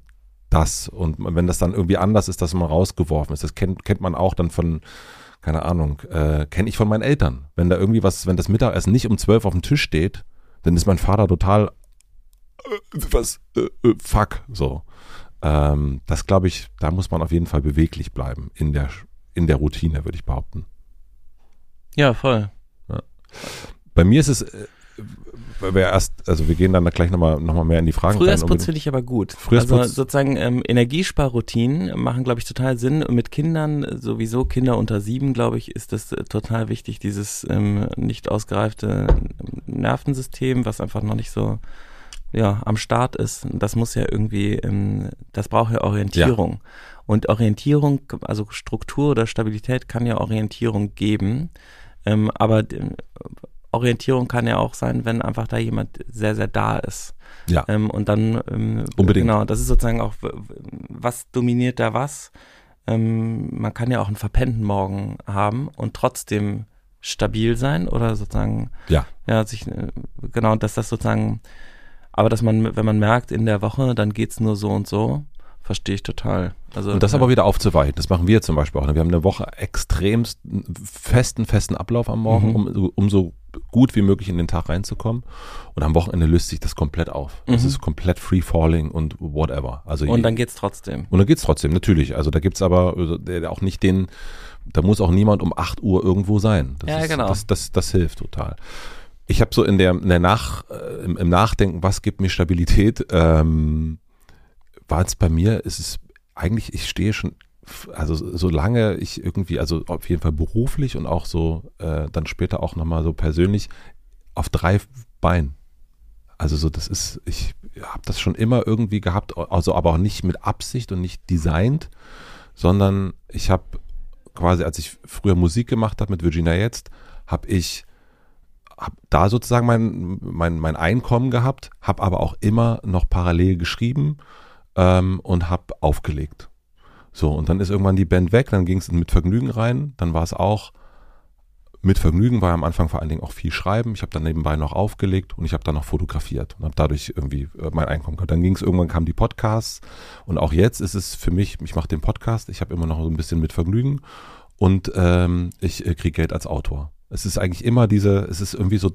das. Und wenn das dann irgendwie anders ist, dass man rausgeworfen ist. Das kennt, kennt man auch dann von, keine Ahnung, äh, kenne ich von meinen Eltern. Wenn da irgendwie was, wenn das Mittagessen nicht um zwölf auf dem Tisch steht, dann ist mein Vater total äh, was, äh, äh, fuck, so. Ähm, das glaube ich, da muss man auf jeden Fall beweglich bleiben in der, in der Routine, würde ich behaupten. Ja, voll. Ja. Bei mir ist es, äh, wir erst, also wir gehen dann gleich nochmal noch mal mehr in die Fragen Frühjahrsputz finde ich aber gut. Frühjahrsputz. Also sozusagen ähm, Energiesparroutinen machen, glaube ich, total Sinn. mit Kindern, sowieso Kinder unter sieben, glaube ich, ist das äh, total wichtig, dieses ähm, nicht ausgereifte Nervensystem, was einfach noch nicht so ja, am Start ist. Das muss ja irgendwie, ähm, das braucht ja Orientierung. Ja. Und Orientierung, also Struktur oder Stabilität kann ja Orientierung geben. Ähm, aber Orientierung kann ja auch sein, wenn einfach da jemand sehr, sehr da ist. Ja. Ähm, und dann, ähm, Unbedingt. genau, das ist sozusagen auch, was dominiert da was? Ähm, man kann ja auch einen verpennten Morgen haben und trotzdem stabil sein oder sozusagen, ja, ja sich, äh, genau, dass das sozusagen, aber dass man, wenn man merkt, in der Woche, dann geht's nur so und so, verstehe ich total. Also, und das ja. aber wieder aufzuweichen, das machen wir zum Beispiel auch. Wir haben eine Woche extremst festen, festen Ablauf am Morgen, mhm. um, um so gut wie möglich in den Tag reinzukommen. Und am Wochenende löst sich das komplett auf. Es mhm. ist komplett free falling und whatever. Also und dann geht's trotzdem. Und dann geht's trotzdem, natürlich. Also da gibt's aber äh, auch nicht den, da muss auch niemand um 8 Uhr irgendwo sein. Das ja, ist, genau. Das, das, das hilft total. Ich habe so in der, in der Nach, äh, im, im, Nachdenken, was gibt mir Stabilität, ähm, war es bei mir, ist es eigentlich, ich stehe schon also solange ich irgendwie, also auf jeden Fall beruflich und auch so äh, dann später auch nochmal so persönlich auf drei Beinen. Also so, das ist, ich habe das schon immer irgendwie gehabt, also aber auch nicht mit Absicht und nicht designt, sondern ich habe quasi, als ich früher Musik gemacht habe mit Virginia jetzt, habe ich hab da sozusagen mein, mein, mein Einkommen gehabt, habe aber auch immer noch parallel geschrieben ähm, und habe aufgelegt. So, und dann ist irgendwann die Band weg, dann ging es mit Vergnügen rein, dann war es auch, mit Vergnügen war am Anfang vor allen Dingen auch viel Schreiben. Ich habe dann nebenbei noch aufgelegt und ich habe dann noch fotografiert und habe dadurch irgendwie äh, mein Einkommen gehabt. Dann ging es irgendwann kamen die Podcasts und auch jetzt ist es für mich, ich mache den Podcast, ich habe immer noch so ein bisschen mit Vergnügen und ähm, ich äh, kriege Geld als Autor. Es ist eigentlich immer diese, es ist irgendwie so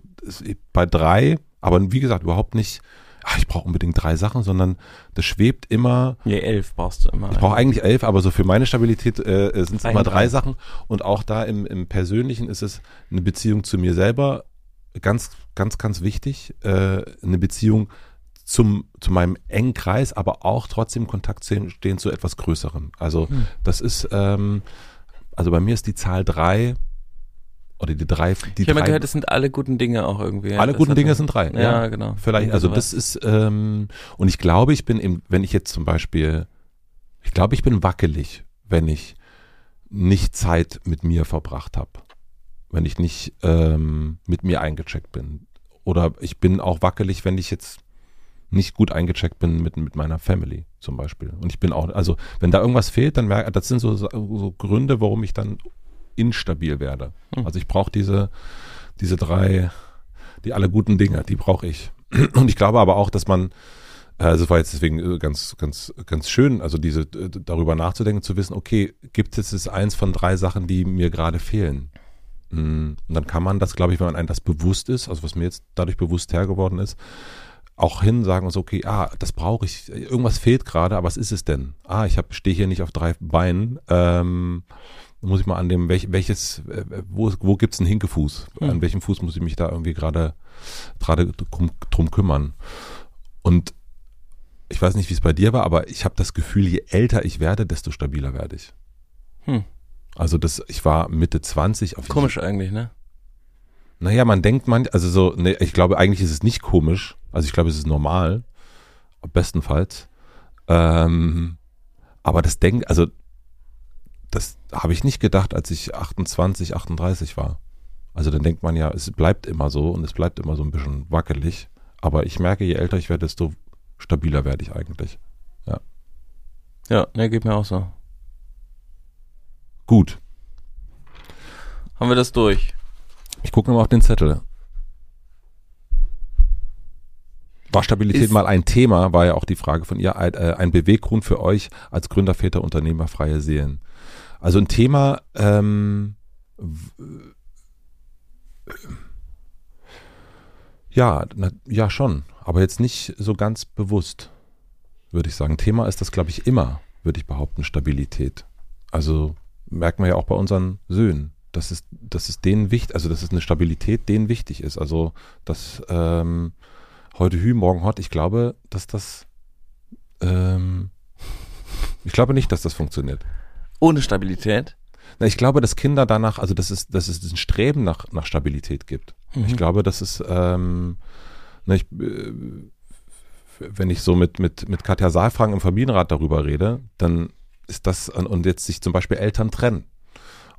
bei drei, aber wie gesagt überhaupt nicht ach, ich brauche unbedingt drei Sachen, sondern das schwebt immer. Nee, elf brauchst du immer. Ich brauche eigentlich elf, aber so für meine Stabilität äh, sind es immer drei, Sachen. Und auch da im, im Persönlichen ist es eine Beziehung zu mir selber ganz, ganz, ganz wichtig, äh, eine Beziehung zum, zu meinem engen Kreis, aber auch trotzdem Kontakt stehen zu etwas Größerem. Also hm. das ist, ähm, also bei mir ist die Zahl drei oder die drei. Die ich habe mal gehört, das sind alle guten Dinge auch irgendwie. Alle guten Dinge sind drei. Ja, ja genau. Vielleicht, also das ist, ähm, und ich glaube, ich bin, im, wenn ich jetzt zum Beispiel, ich glaube, ich bin wackelig, wenn ich nicht Zeit mit mir verbracht habe. Wenn ich nicht ähm, mit mir eingecheckt bin. Oder ich bin auch wackelig, wenn ich jetzt nicht gut eingecheckt bin mit, mit meiner Family zum Beispiel. Und ich bin auch, also wenn da irgendwas fehlt, dann merke das sind so, so Gründe, warum ich dann instabil werde. Hm. Also ich brauche diese, diese drei, die alle guten Dinge, die brauche ich. <clears throat> Und ich glaube aber auch, dass man, also war jetzt deswegen äh, ganz, ganz, ganz schön, also diese äh, darüber nachzudenken, zu wissen, okay, gibt es jetzt eins von drei Sachen, die mir gerade fehlen? Hm, und dann kann man das, glaube ich, wenn man einem das bewusst ist, also was mir jetzt dadurch bewusst hergeworden ist, auch hin sagen uns, okay, ah, das brauche ich, irgendwas fehlt gerade, aber was ist es denn? Ah, ich stehe hier nicht auf drei Beinen. Ähm, muss ich mal an dem, welch, welches, äh, wo, wo gibt's einen Hinkefuß? Mhm. An welchem Fuß muss ich mich da irgendwie gerade gerade drum, drum kümmern? Und ich weiß nicht, wie es bei dir war, aber ich habe das Gefühl, je älter ich werde, desto stabiler werde ich. Hm. Also das, ich war Mitte 20. Auf Komisch eigentlich, ne? Naja, man denkt man, also so, ne, ich glaube, eigentlich ist es nicht komisch. Also ich glaube, es ist normal. Bestenfalls. Ähm, aber das Denken, also das habe ich nicht gedacht, als ich 28, 38 war. Also dann denkt man ja, es bleibt immer so und es bleibt immer so ein bisschen wackelig. Aber ich merke, je älter ich werde, desto stabiler werde ich eigentlich. Ja. Ja, ne, geht mir auch so. Gut. Haben wir das durch? Ich gucke nochmal auf den Zettel. War Stabilität ist mal ein Thema, war ja auch die Frage von ihr, ein, äh, Beweggrund für euch als Gründerväter, Unternehmer, freie Seelen. Also ein Thema, ähm, ja, na, ja schon, aber jetzt nicht so ganz bewusst, würde ich sagen. Thema ist das, glaube ich, immer, würde ich behaupten, Stabilität. Also merkt man ja auch bei unseren Söhnen, dass es, dass es denen wichtig, also dass es eine Stabilität denen wichtig ist. Also dass ähm, heute Hü, morgen Hot, ich glaube, dass das ähm, ich glaube nicht, dass das funktioniert. Ohne Stabilität? Na, ich glaube, dass Kinder danach, also dass es, dass es ein Streben nach, nach Stabilität gibt. Mhm. Ich glaube, dass es, ähm, na, ich, äh, wenn ich so mit, mit, mit Katja Saalfragen im Familienrat darüber rede, dann ist das, und jetzt sich zum Beispiel Eltern trennen.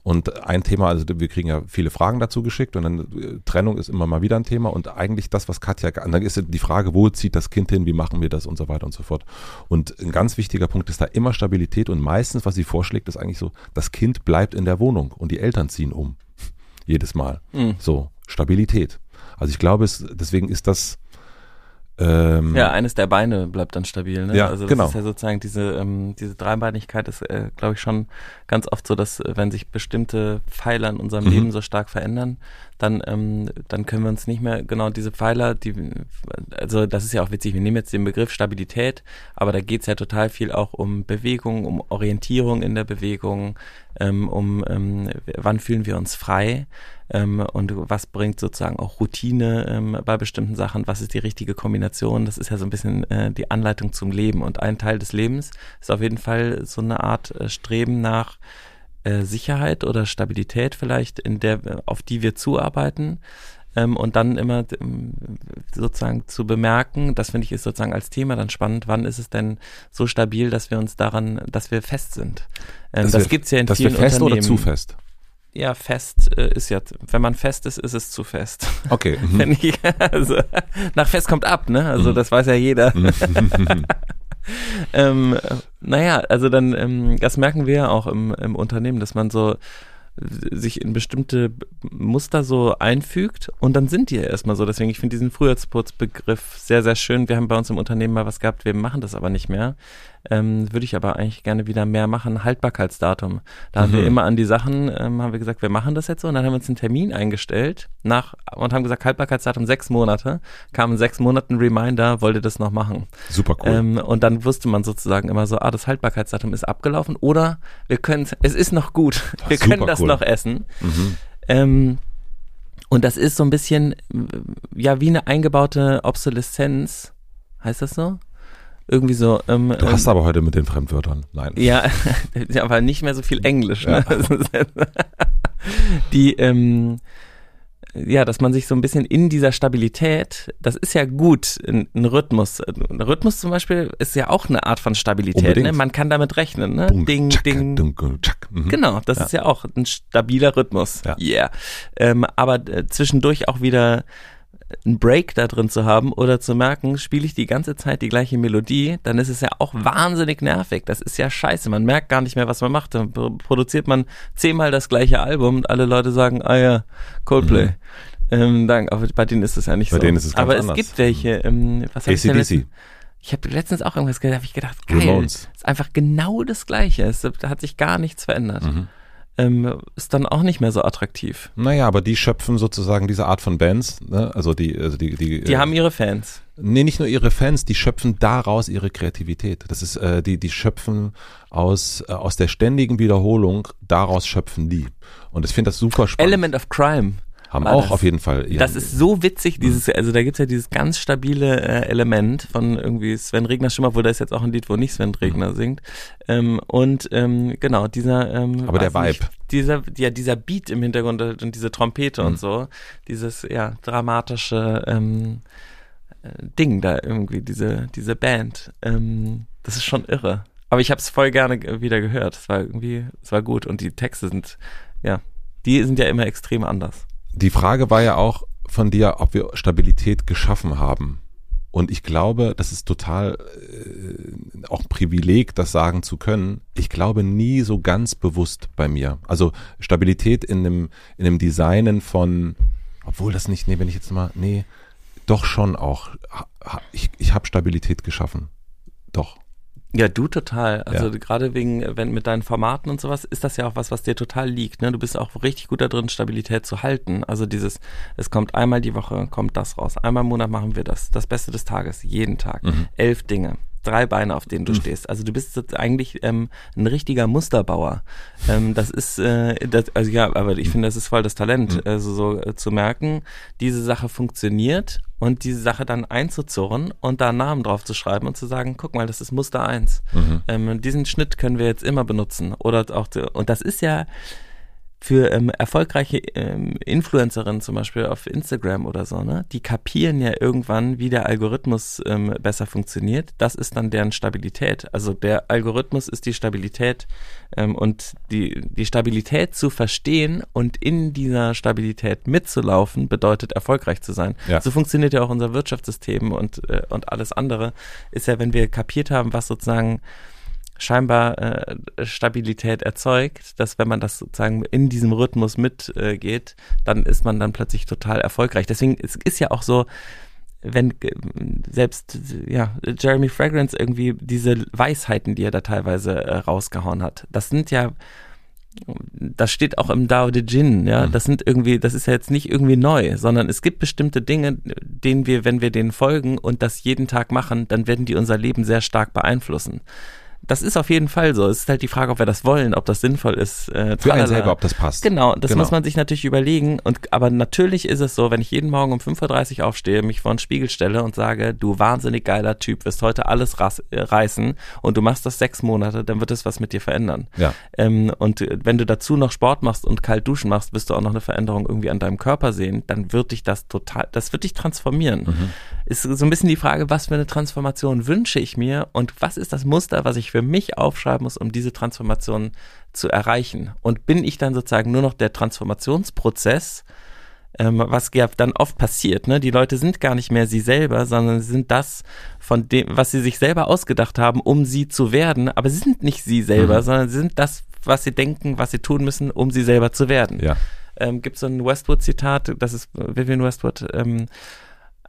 Und ein Thema, also wir kriegen ja viele Fragen dazu geschickt und dann äh, Trennung ist immer mal wieder ein Thema und eigentlich das, was Katja, dann ist die Frage, wo zieht das Kind hin, wie machen wir das und so weiter und so fort. Und ein ganz wichtiger Punkt ist da immer Stabilität und meistens, was sie vorschlägt, ist eigentlich so, das Kind bleibt in der Wohnung und die Eltern ziehen um. Jedes Mal. Mhm. So, Stabilität. Also ich glaube, es, deswegen ist das, ähm, ja, eines der Beine bleibt dann stabil. Ne? Ja, also das genau. ist ja sozusagen diese ähm, diese Dreibeinigkeit ist, äh, glaube ich, schon ganz oft so, dass äh, wenn sich bestimmte Pfeiler in unserem mhm. Leben so stark verändern, dann ähm, dann können wir uns nicht mehr genau diese Pfeiler, die also das ist ja auch witzig. Wir nehmen jetzt den Begriff Stabilität, aber da geht's ja total viel auch um Bewegung, um Orientierung in der Bewegung, ähm, um ähm, wann fühlen wir uns frei? Ähm, und was bringt sozusagen auch Routine ähm, bei bestimmten Sachen, was ist die richtige Kombination, das ist ja so ein bisschen äh, die Anleitung zum Leben. Und ein Teil des Lebens ist auf jeden Fall so eine Art äh, Streben nach äh, Sicherheit oder Stabilität vielleicht, in der, auf die wir zuarbeiten ähm, und dann immer ähm, sozusagen zu bemerken, das finde ich ist sozusagen als Thema dann spannend, wann ist es denn so stabil, dass wir uns daran, dass wir fest sind. Ähm, das gibt es ja in dass vielen wir fest oder zu fest? Ja, fest äh, ist ja, wenn man fest ist, ist es zu fest. Okay. <laughs> Mhm. Ich, also, nach fest kommt ab, ne? Also mhm. das weiß ja jeder. Mhm. <laughs> ähm, naja, also dann, ähm, das merken wir ja auch im, im Unternehmen, dass man so sich in bestimmte Muster so einfügt und dann sind die ja erstmal so. Deswegen, ich finde diesen Frühjahrsputzbegriff sehr, sehr schön. Wir haben bei uns im Unternehmen mal was gehabt, wir machen das aber nicht mehr ähm, würde ich aber eigentlich gerne wieder mehr machen, Haltbarkeitsdatum. Da mhm. haben wir mhm. immer an die Sachen, ähm, haben wir gesagt, wir machen das jetzt so und dann haben wir uns einen Termin eingestellt nach und haben gesagt, Haltbarkeitsdatum sechs Monate, kam in sechs Monaten Reminder, wollte das noch machen. Super cool. Ähm, und dann wusste man sozusagen immer so, ah, das Haltbarkeitsdatum ist abgelaufen oder wir können es ist noch gut, <laughs> wir können das cool. noch essen. Mhm. Ähm, Und das ist so ein bisschen, ja, wie eine eingebaute Obsoleszenz. Heißt das so? Irgendwie so. Ähm, Du hast aber heute mit den Fremdwörtern. Nein. ja, <laughs> aber nicht mehr so viel Englisch. Ne? <laughs> Die, ähm, ja, dass man sich so ein bisschen in dieser Stabilität, das ist ja gut, ein, ein Rhythmus. Ein Rhythmus zum Beispiel ist ja auch eine Art von Stabilität. Ne? Man kann damit rechnen. Ne? Bung, ding, tschak, ding. dunkel, tschak. Mhm. Genau, das Ja. ist ja auch ein stabiler Rhythmus. Ja. Yeah. Ähm, aber äh, zwischendurch auch wieder einen Break da drin zu haben oder zu merken, spiele ich die ganze Zeit die gleiche Melodie, dann ist es ja auch wahnsinnig nervig. Das ist ja scheiße. Man merkt gar nicht mehr, was man macht. Dann pro- produziert man zehnmal das gleiche Album und alle Leute sagen, ah ja, Coldplay. Ähm, dank, aber bei denen ist es ja nicht Mhm. Bei so. denen ist es ganz aber anders. es gibt welche, ähm, was hab ich AC/DC. Ich habe letztens auch irgendwas gehört, habe ich gedacht, geil, Ramones. ist einfach genau das Gleiche. Es da hat sich gar nichts verändert. Mhm. Ähm, ist dann auch nicht mehr so attraktiv. Naja, aber die schöpfen sozusagen diese Art von Bands, ne? also die, also die, die, Die äh, haben ihre Fans. Nee, nicht nur ihre Fans, die schöpfen daraus ihre Kreativität. Das ist, äh, die, die schöpfen aus, äh, aus der ständigen Wiederholung, daraus schöpfen die. Und ich finde das super spannend. Element of Crime. Haben auch das. auf jeden Fall. ihren- Das ist so Mhm. witzig, dieses, also da gibt's ja dieses ganz stabile äh, Element von irgendwie Sven Regner Schimmer, wo da ist jetzt auch ein Lied, wo nicht Sven Regner singt. Ähm, und ähm, genau, dieser ähm, Aber der weiß nicht, Vibe. dieser, ja, dieser Beat im Hintergrund und diese Trompete Mhm. und so, dieses ja dramatische ähm, äh, Ding da irgendwie, diese, diese Band. Ähm, das ist schon irre. Aber ich habe es voll gerne ge- wieder gehört. Es war irgendwie, es war gut. Und die Texte sind, ja, die sind ja immer extrem anders. Die Frage war ja auch von dir, ob wir Stabilität geschaffen haben. Und ich glaube, das ist total äh, auch ein Privileg, das sagen zu können. Ich glaube nie so ganz bewusst bei mir. Also Stabilität in dem, in dem Designen von, obwohl das nicht, nee, wenn ich jetzt mal, nee, doch schon auch. Ich, ich habe Stabilität geschaffen. Doch. Ja, du total. Also Ja. gerade wegen, wenn mit deinen Formaten und sowas, ist das ja auch was, was dir total liegt. Ne? Du bist auch richtig gut da drin, Stabilität zu halten. Also dieses, es kommt einmal die Woche, kommt das raus. Einmal im Monat machen wir das. Das Beste des Tages, jeden Tag. Mhm. Elf Dinge. Drei Beine, auf denen du stehst. Also du bist jetzt eigentlich ähm, ein richtiger Musterbauer. Ähm, das ist, äh, das, also ja, aber ich finde, das ist voll das Talent, also so äh, zu merken, diese Sache funktioniert und diese Sache dann einzuzurren und da einen Namen drauf zu schreiben und zu sagen, guck mal, das ist Muster 1. Mhm. Ähm, diesen Schnitt können wir jetzt immer benutzen. Oder auch, und das ist ja für ähm, erfolgreiche ähm, Influencerinnen zum Beispiel auf Instagram oder so, ne, die kapieren ja irgendwann, wie der Algorithmus ähm, besser funktioniert. Das ist dann deren Stabilität. Also der Algorithmus ist die Stabilität ähm, und die, die Stabilität zu verstehen und in dieser Stabilität mitzulaufen, bedeutet erfolgreich zu sein. Ja. So funktioniert ja auch unser Wirtschaftssystem und, äh, und alles andere ist ja, wenn wir kapiert haben, was sozusagen scheinbar äh, Stabilität erzeugt, dass wenn man das sozusagen in diesem Rhythmus mitgeht, äh, geht, dann ist man dann plötzlich total erfolgreich. Deswegen es ist ja auch so, wenn äh, selbst ja Jeremy Fragrance irgendwie diese Weisheiten, die er da teilweise äh, rausgehauen hat, das sind ja das steht auch im Dao De Jin, ja. Mhm. Das sind irgendwie, das ist ja jetzt nicht irgendwie neu, sondern es gibt bestimmte Dinge, denen wir, wenn wir denen folgen und das jeden Tag machen, dann werden die unser Leben sehr stark beeinflussen. Das ist auf jeden Fall so. Es ist halt die Frage, ob wir das wollen, ob das sinnvoll ist. Äh, Für einen selber, ob das passt. Genau, das Genau. muss man sich natürlich überlegen. Und aber natürlich ist es so, wenn ich jeden Morgen um 5.30 Uhr aufstehe, mich vor den Spiegel stelle und sage, du wahnsinnig geiler Typ, wirst heute alles äh, reißen und du machst das sechs Monate, dann wird es was mit dir verändern. Ja. Ähm, und äh, wenn du dazu noch Sport machst und kalt duschen machst, wirst du auch noch eine Veränderung irgendwie an deinem Körper sehen, dann wird dich das total, das wird dich transformieren. Mhm. Ist so ein bisschen die Frage, was für eine Transformation wünsche ich mir und was ist das Muster, was ich für mich aufschreiben muss, um diese Transformation zu erreichen? Und bin ich dann sozusagen nur noch der Transformationsprozess, ähm, was ja dann oft passiert, ne? Die Leute sind gar nicht mehr sie selber, sondern sie sind das von dem, was sie sich selber ausgedacht haben, um sie zu werden, aber sie sind nicht sie selber, Mhm. sondern sie sind das, was sie denken, was sie tun müssen, um sie selber zu werden. Ja. Ähm, Gibt so ein Westwood-Zitat, das ist Vivian Westwood, ähm, äh,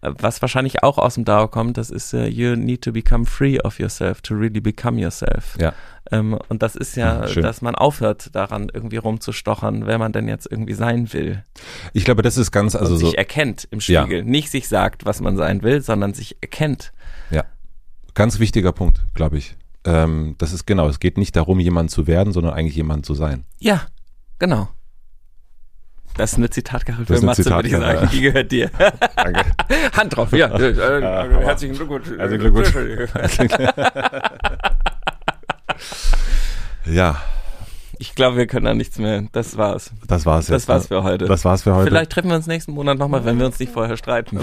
was wahrscheinlich auch aus dem DAO kommt, das ist äh, You need to become free of yourself to really become yourself. Ja. Ähm, und das ist ja, schön. dass man aufhört, daran irgendwie rumzustochern, wer man denn jetzt irgendwie sein will. Ich glaube, das ist ganz, also und so sich erkennt im Ja. Spiegel. Nicht sich sagt, was man sein will, sondern sich erkennt. ganz wichtiger Punkt, glaube ich. Ähm, das ist genau, es geht nicht darum, jemand zu werden, sondern eigentlich jemand zu sein. Ja, genau. Das ist eine Zitatkachel Das für Matze, würde ich sagen. Die gehört dir. <laughs> Danke. Hand drauf, ja. Äh, <laughs> aber- herzlichen Glückwunsch. Herzlichen Glückwunsch. <laughs> Ja, Ich glaube, wir können da nichts mehr. Das war's. das war's Das jetzt. war's ne? für heute. Das war's für heute. Vielleicht treffen wir uns nächsten Monat nochmal, wenn wir uns nicht vorher streiten.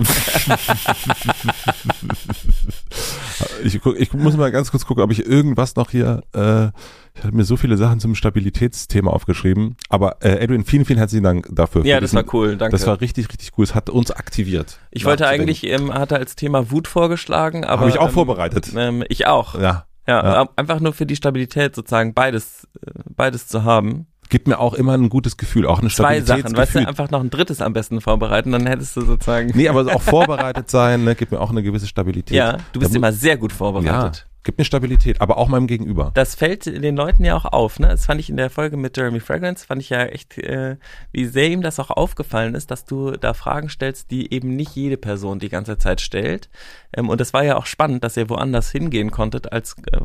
Ich, guck, ich muss mal ganz kurz gucken, ob ich irgendwas noch hier. Äh, ich hatte mir so viele Sachen zum Stabilitätsthema aufgeschrieben. Aber äh, Adrian, vielen, vielen herzlichen Dank dafür. für ja, das diesen- war cool. Danke. Das war richtig, richtig cool. Es hat uns aktiviert. ich wollte eigentlich, ähm, hatte als Thema Wut vorgeschlagen, aber. Habe ich auch ähm, vorbereitet. Ähm, ich auch. Ja. Ja, Ja. ähm, einfach nur für die Stabilität sozusagen beides, äh, beides zu haben. Gibt mir auch immer ein gutes Gefühl, auch ein Zwei Sachen, weißt du, einfach noch ein drittes am besten vorbereiten, dann hättest du sozusagen. nee, aber auch vorbereitet sein, ne, gibt mir auch eine gewisse Stabilität. ja, du bist Da immer sehr gut Ja, vorbereitet. Gibt mir Stabilität, aber auch meinem Gegenüber. Das fällt den Leuten ja auch auf, ne? Das fand ich in der Folge mit Jeremy Fragrance, fand ich ja echt, äh, wie sehr ihm das auch aufgefallen ist, dass du da Fragen stellst, die eben nicht jede Person die ganze Zeit stellt. Ähm, und es war ja auch spannend, dass ihr woanders hingehen konntet, als, äh,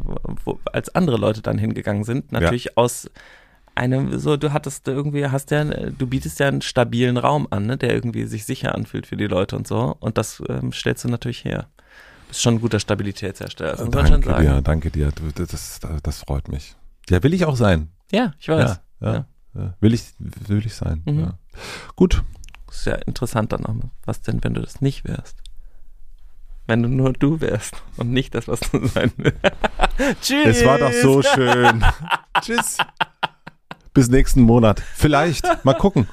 wo, als andere Leute dann hingegangen sind. Natürlich aus einem, so, du hattest irgendwie, hast ja, du bietest ja einen stabilen Raum an, ne? Der irgendwie sich sicher anfühlt für die Leute und so. Und das ähm, stellst du natürlich her. Bist schon ein guter Stabilitätshersteller, das man schon danke sagen. dir, danke dir. Das, das, das freut mich. Ja, will ich auch sein. Ja, ich weiß. Ja, ja, Ja. ja. Will ich, will ich sein. Mhm. Ja. Gut. Das ist ja interessant dann auch. Was denn, wenn du das nicht wärst? Wenn du nur du wärst und nicht das, was du <laughs> sein willst. Tschüss. Es war doch so schön. <laughs> Tschüss. Bis nächsten Monat. Vielleicht. Mal gucken.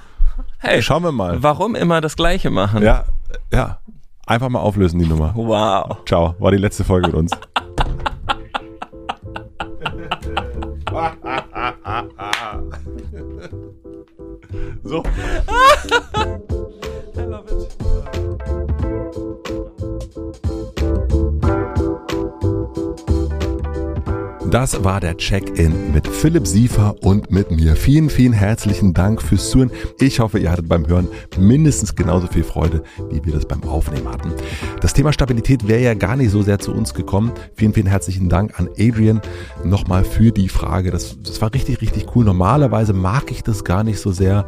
Hey, Schauen wir mal. warum immer das Gleiche machen? Ja, ja. Einfach mal auflösen, die Nummer. Wow. Ciao. War die letzte Folge mit uns. <laughs> so. <laughs> Das war der Check-in mit Philipp Siefer und mit mir. Vielen, vielen herzlichen Dank fürs Zuhören. Ich hoffe, ihr hattet beim Hören mindestens genauso viel Freude, wie wir das beim Aufnehmen hatten. Das Thema Stabilität wäre ja gar nicht so sehr zu uns gekommen. Vielen, vielen herzlichen Dank an Adrian nochmal für die Frage. Das, das war richtig, richtig cool. Normalerweise mag ich das gar nicht so sehr.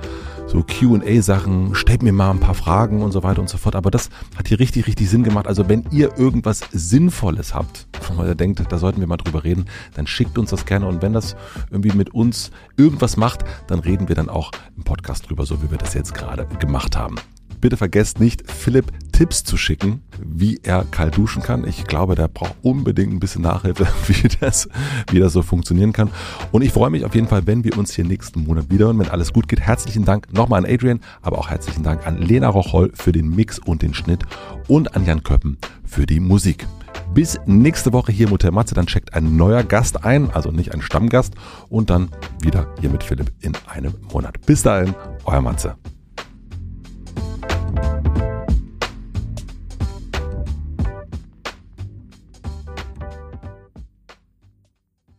So QA-Sachen, stellt mir mal ein paar Fragen und so weiter und so fort. Aber das hat hier richtig, richtig Sinn gemacht. Also wenn ihr irgendwas Sinnvolles habt, wo ihr denkt, da sollten wir mal drüber reden, dann schickt uns das gerne. Und wenn das irgendwie mit uns irgendwas macht, dann reden wir dann auch im Podcast drüber, so wie wir das jetzt gerade gemacht haben. Bitte vergesst nicht, Philipp Tipps zu schicken, wie er kalt duschen kann. Ich glaube, der braucht unbedingt ein bisschen Nachhilfe, <laughs> wie das, wie das so funktionieren kann. Und ich freue mich auf jeden Fall, wenn wir uns hier nächsten Monat wieder hören, wenn alles gut geht. Herzlichen Dank nochmal an Adrian, aber auch herzlichen Dank an Lena Rocholl für den Mix und den Schnitt und an Jan Köppen für die Musik. Bis nächste Woche hier im Hotel Matze, dann checkt ein neuer Gast ein, also nicht ein Stammgast, und dann wieder hier mit Philipp in einem Monat. Bis dahin, euer Matze. you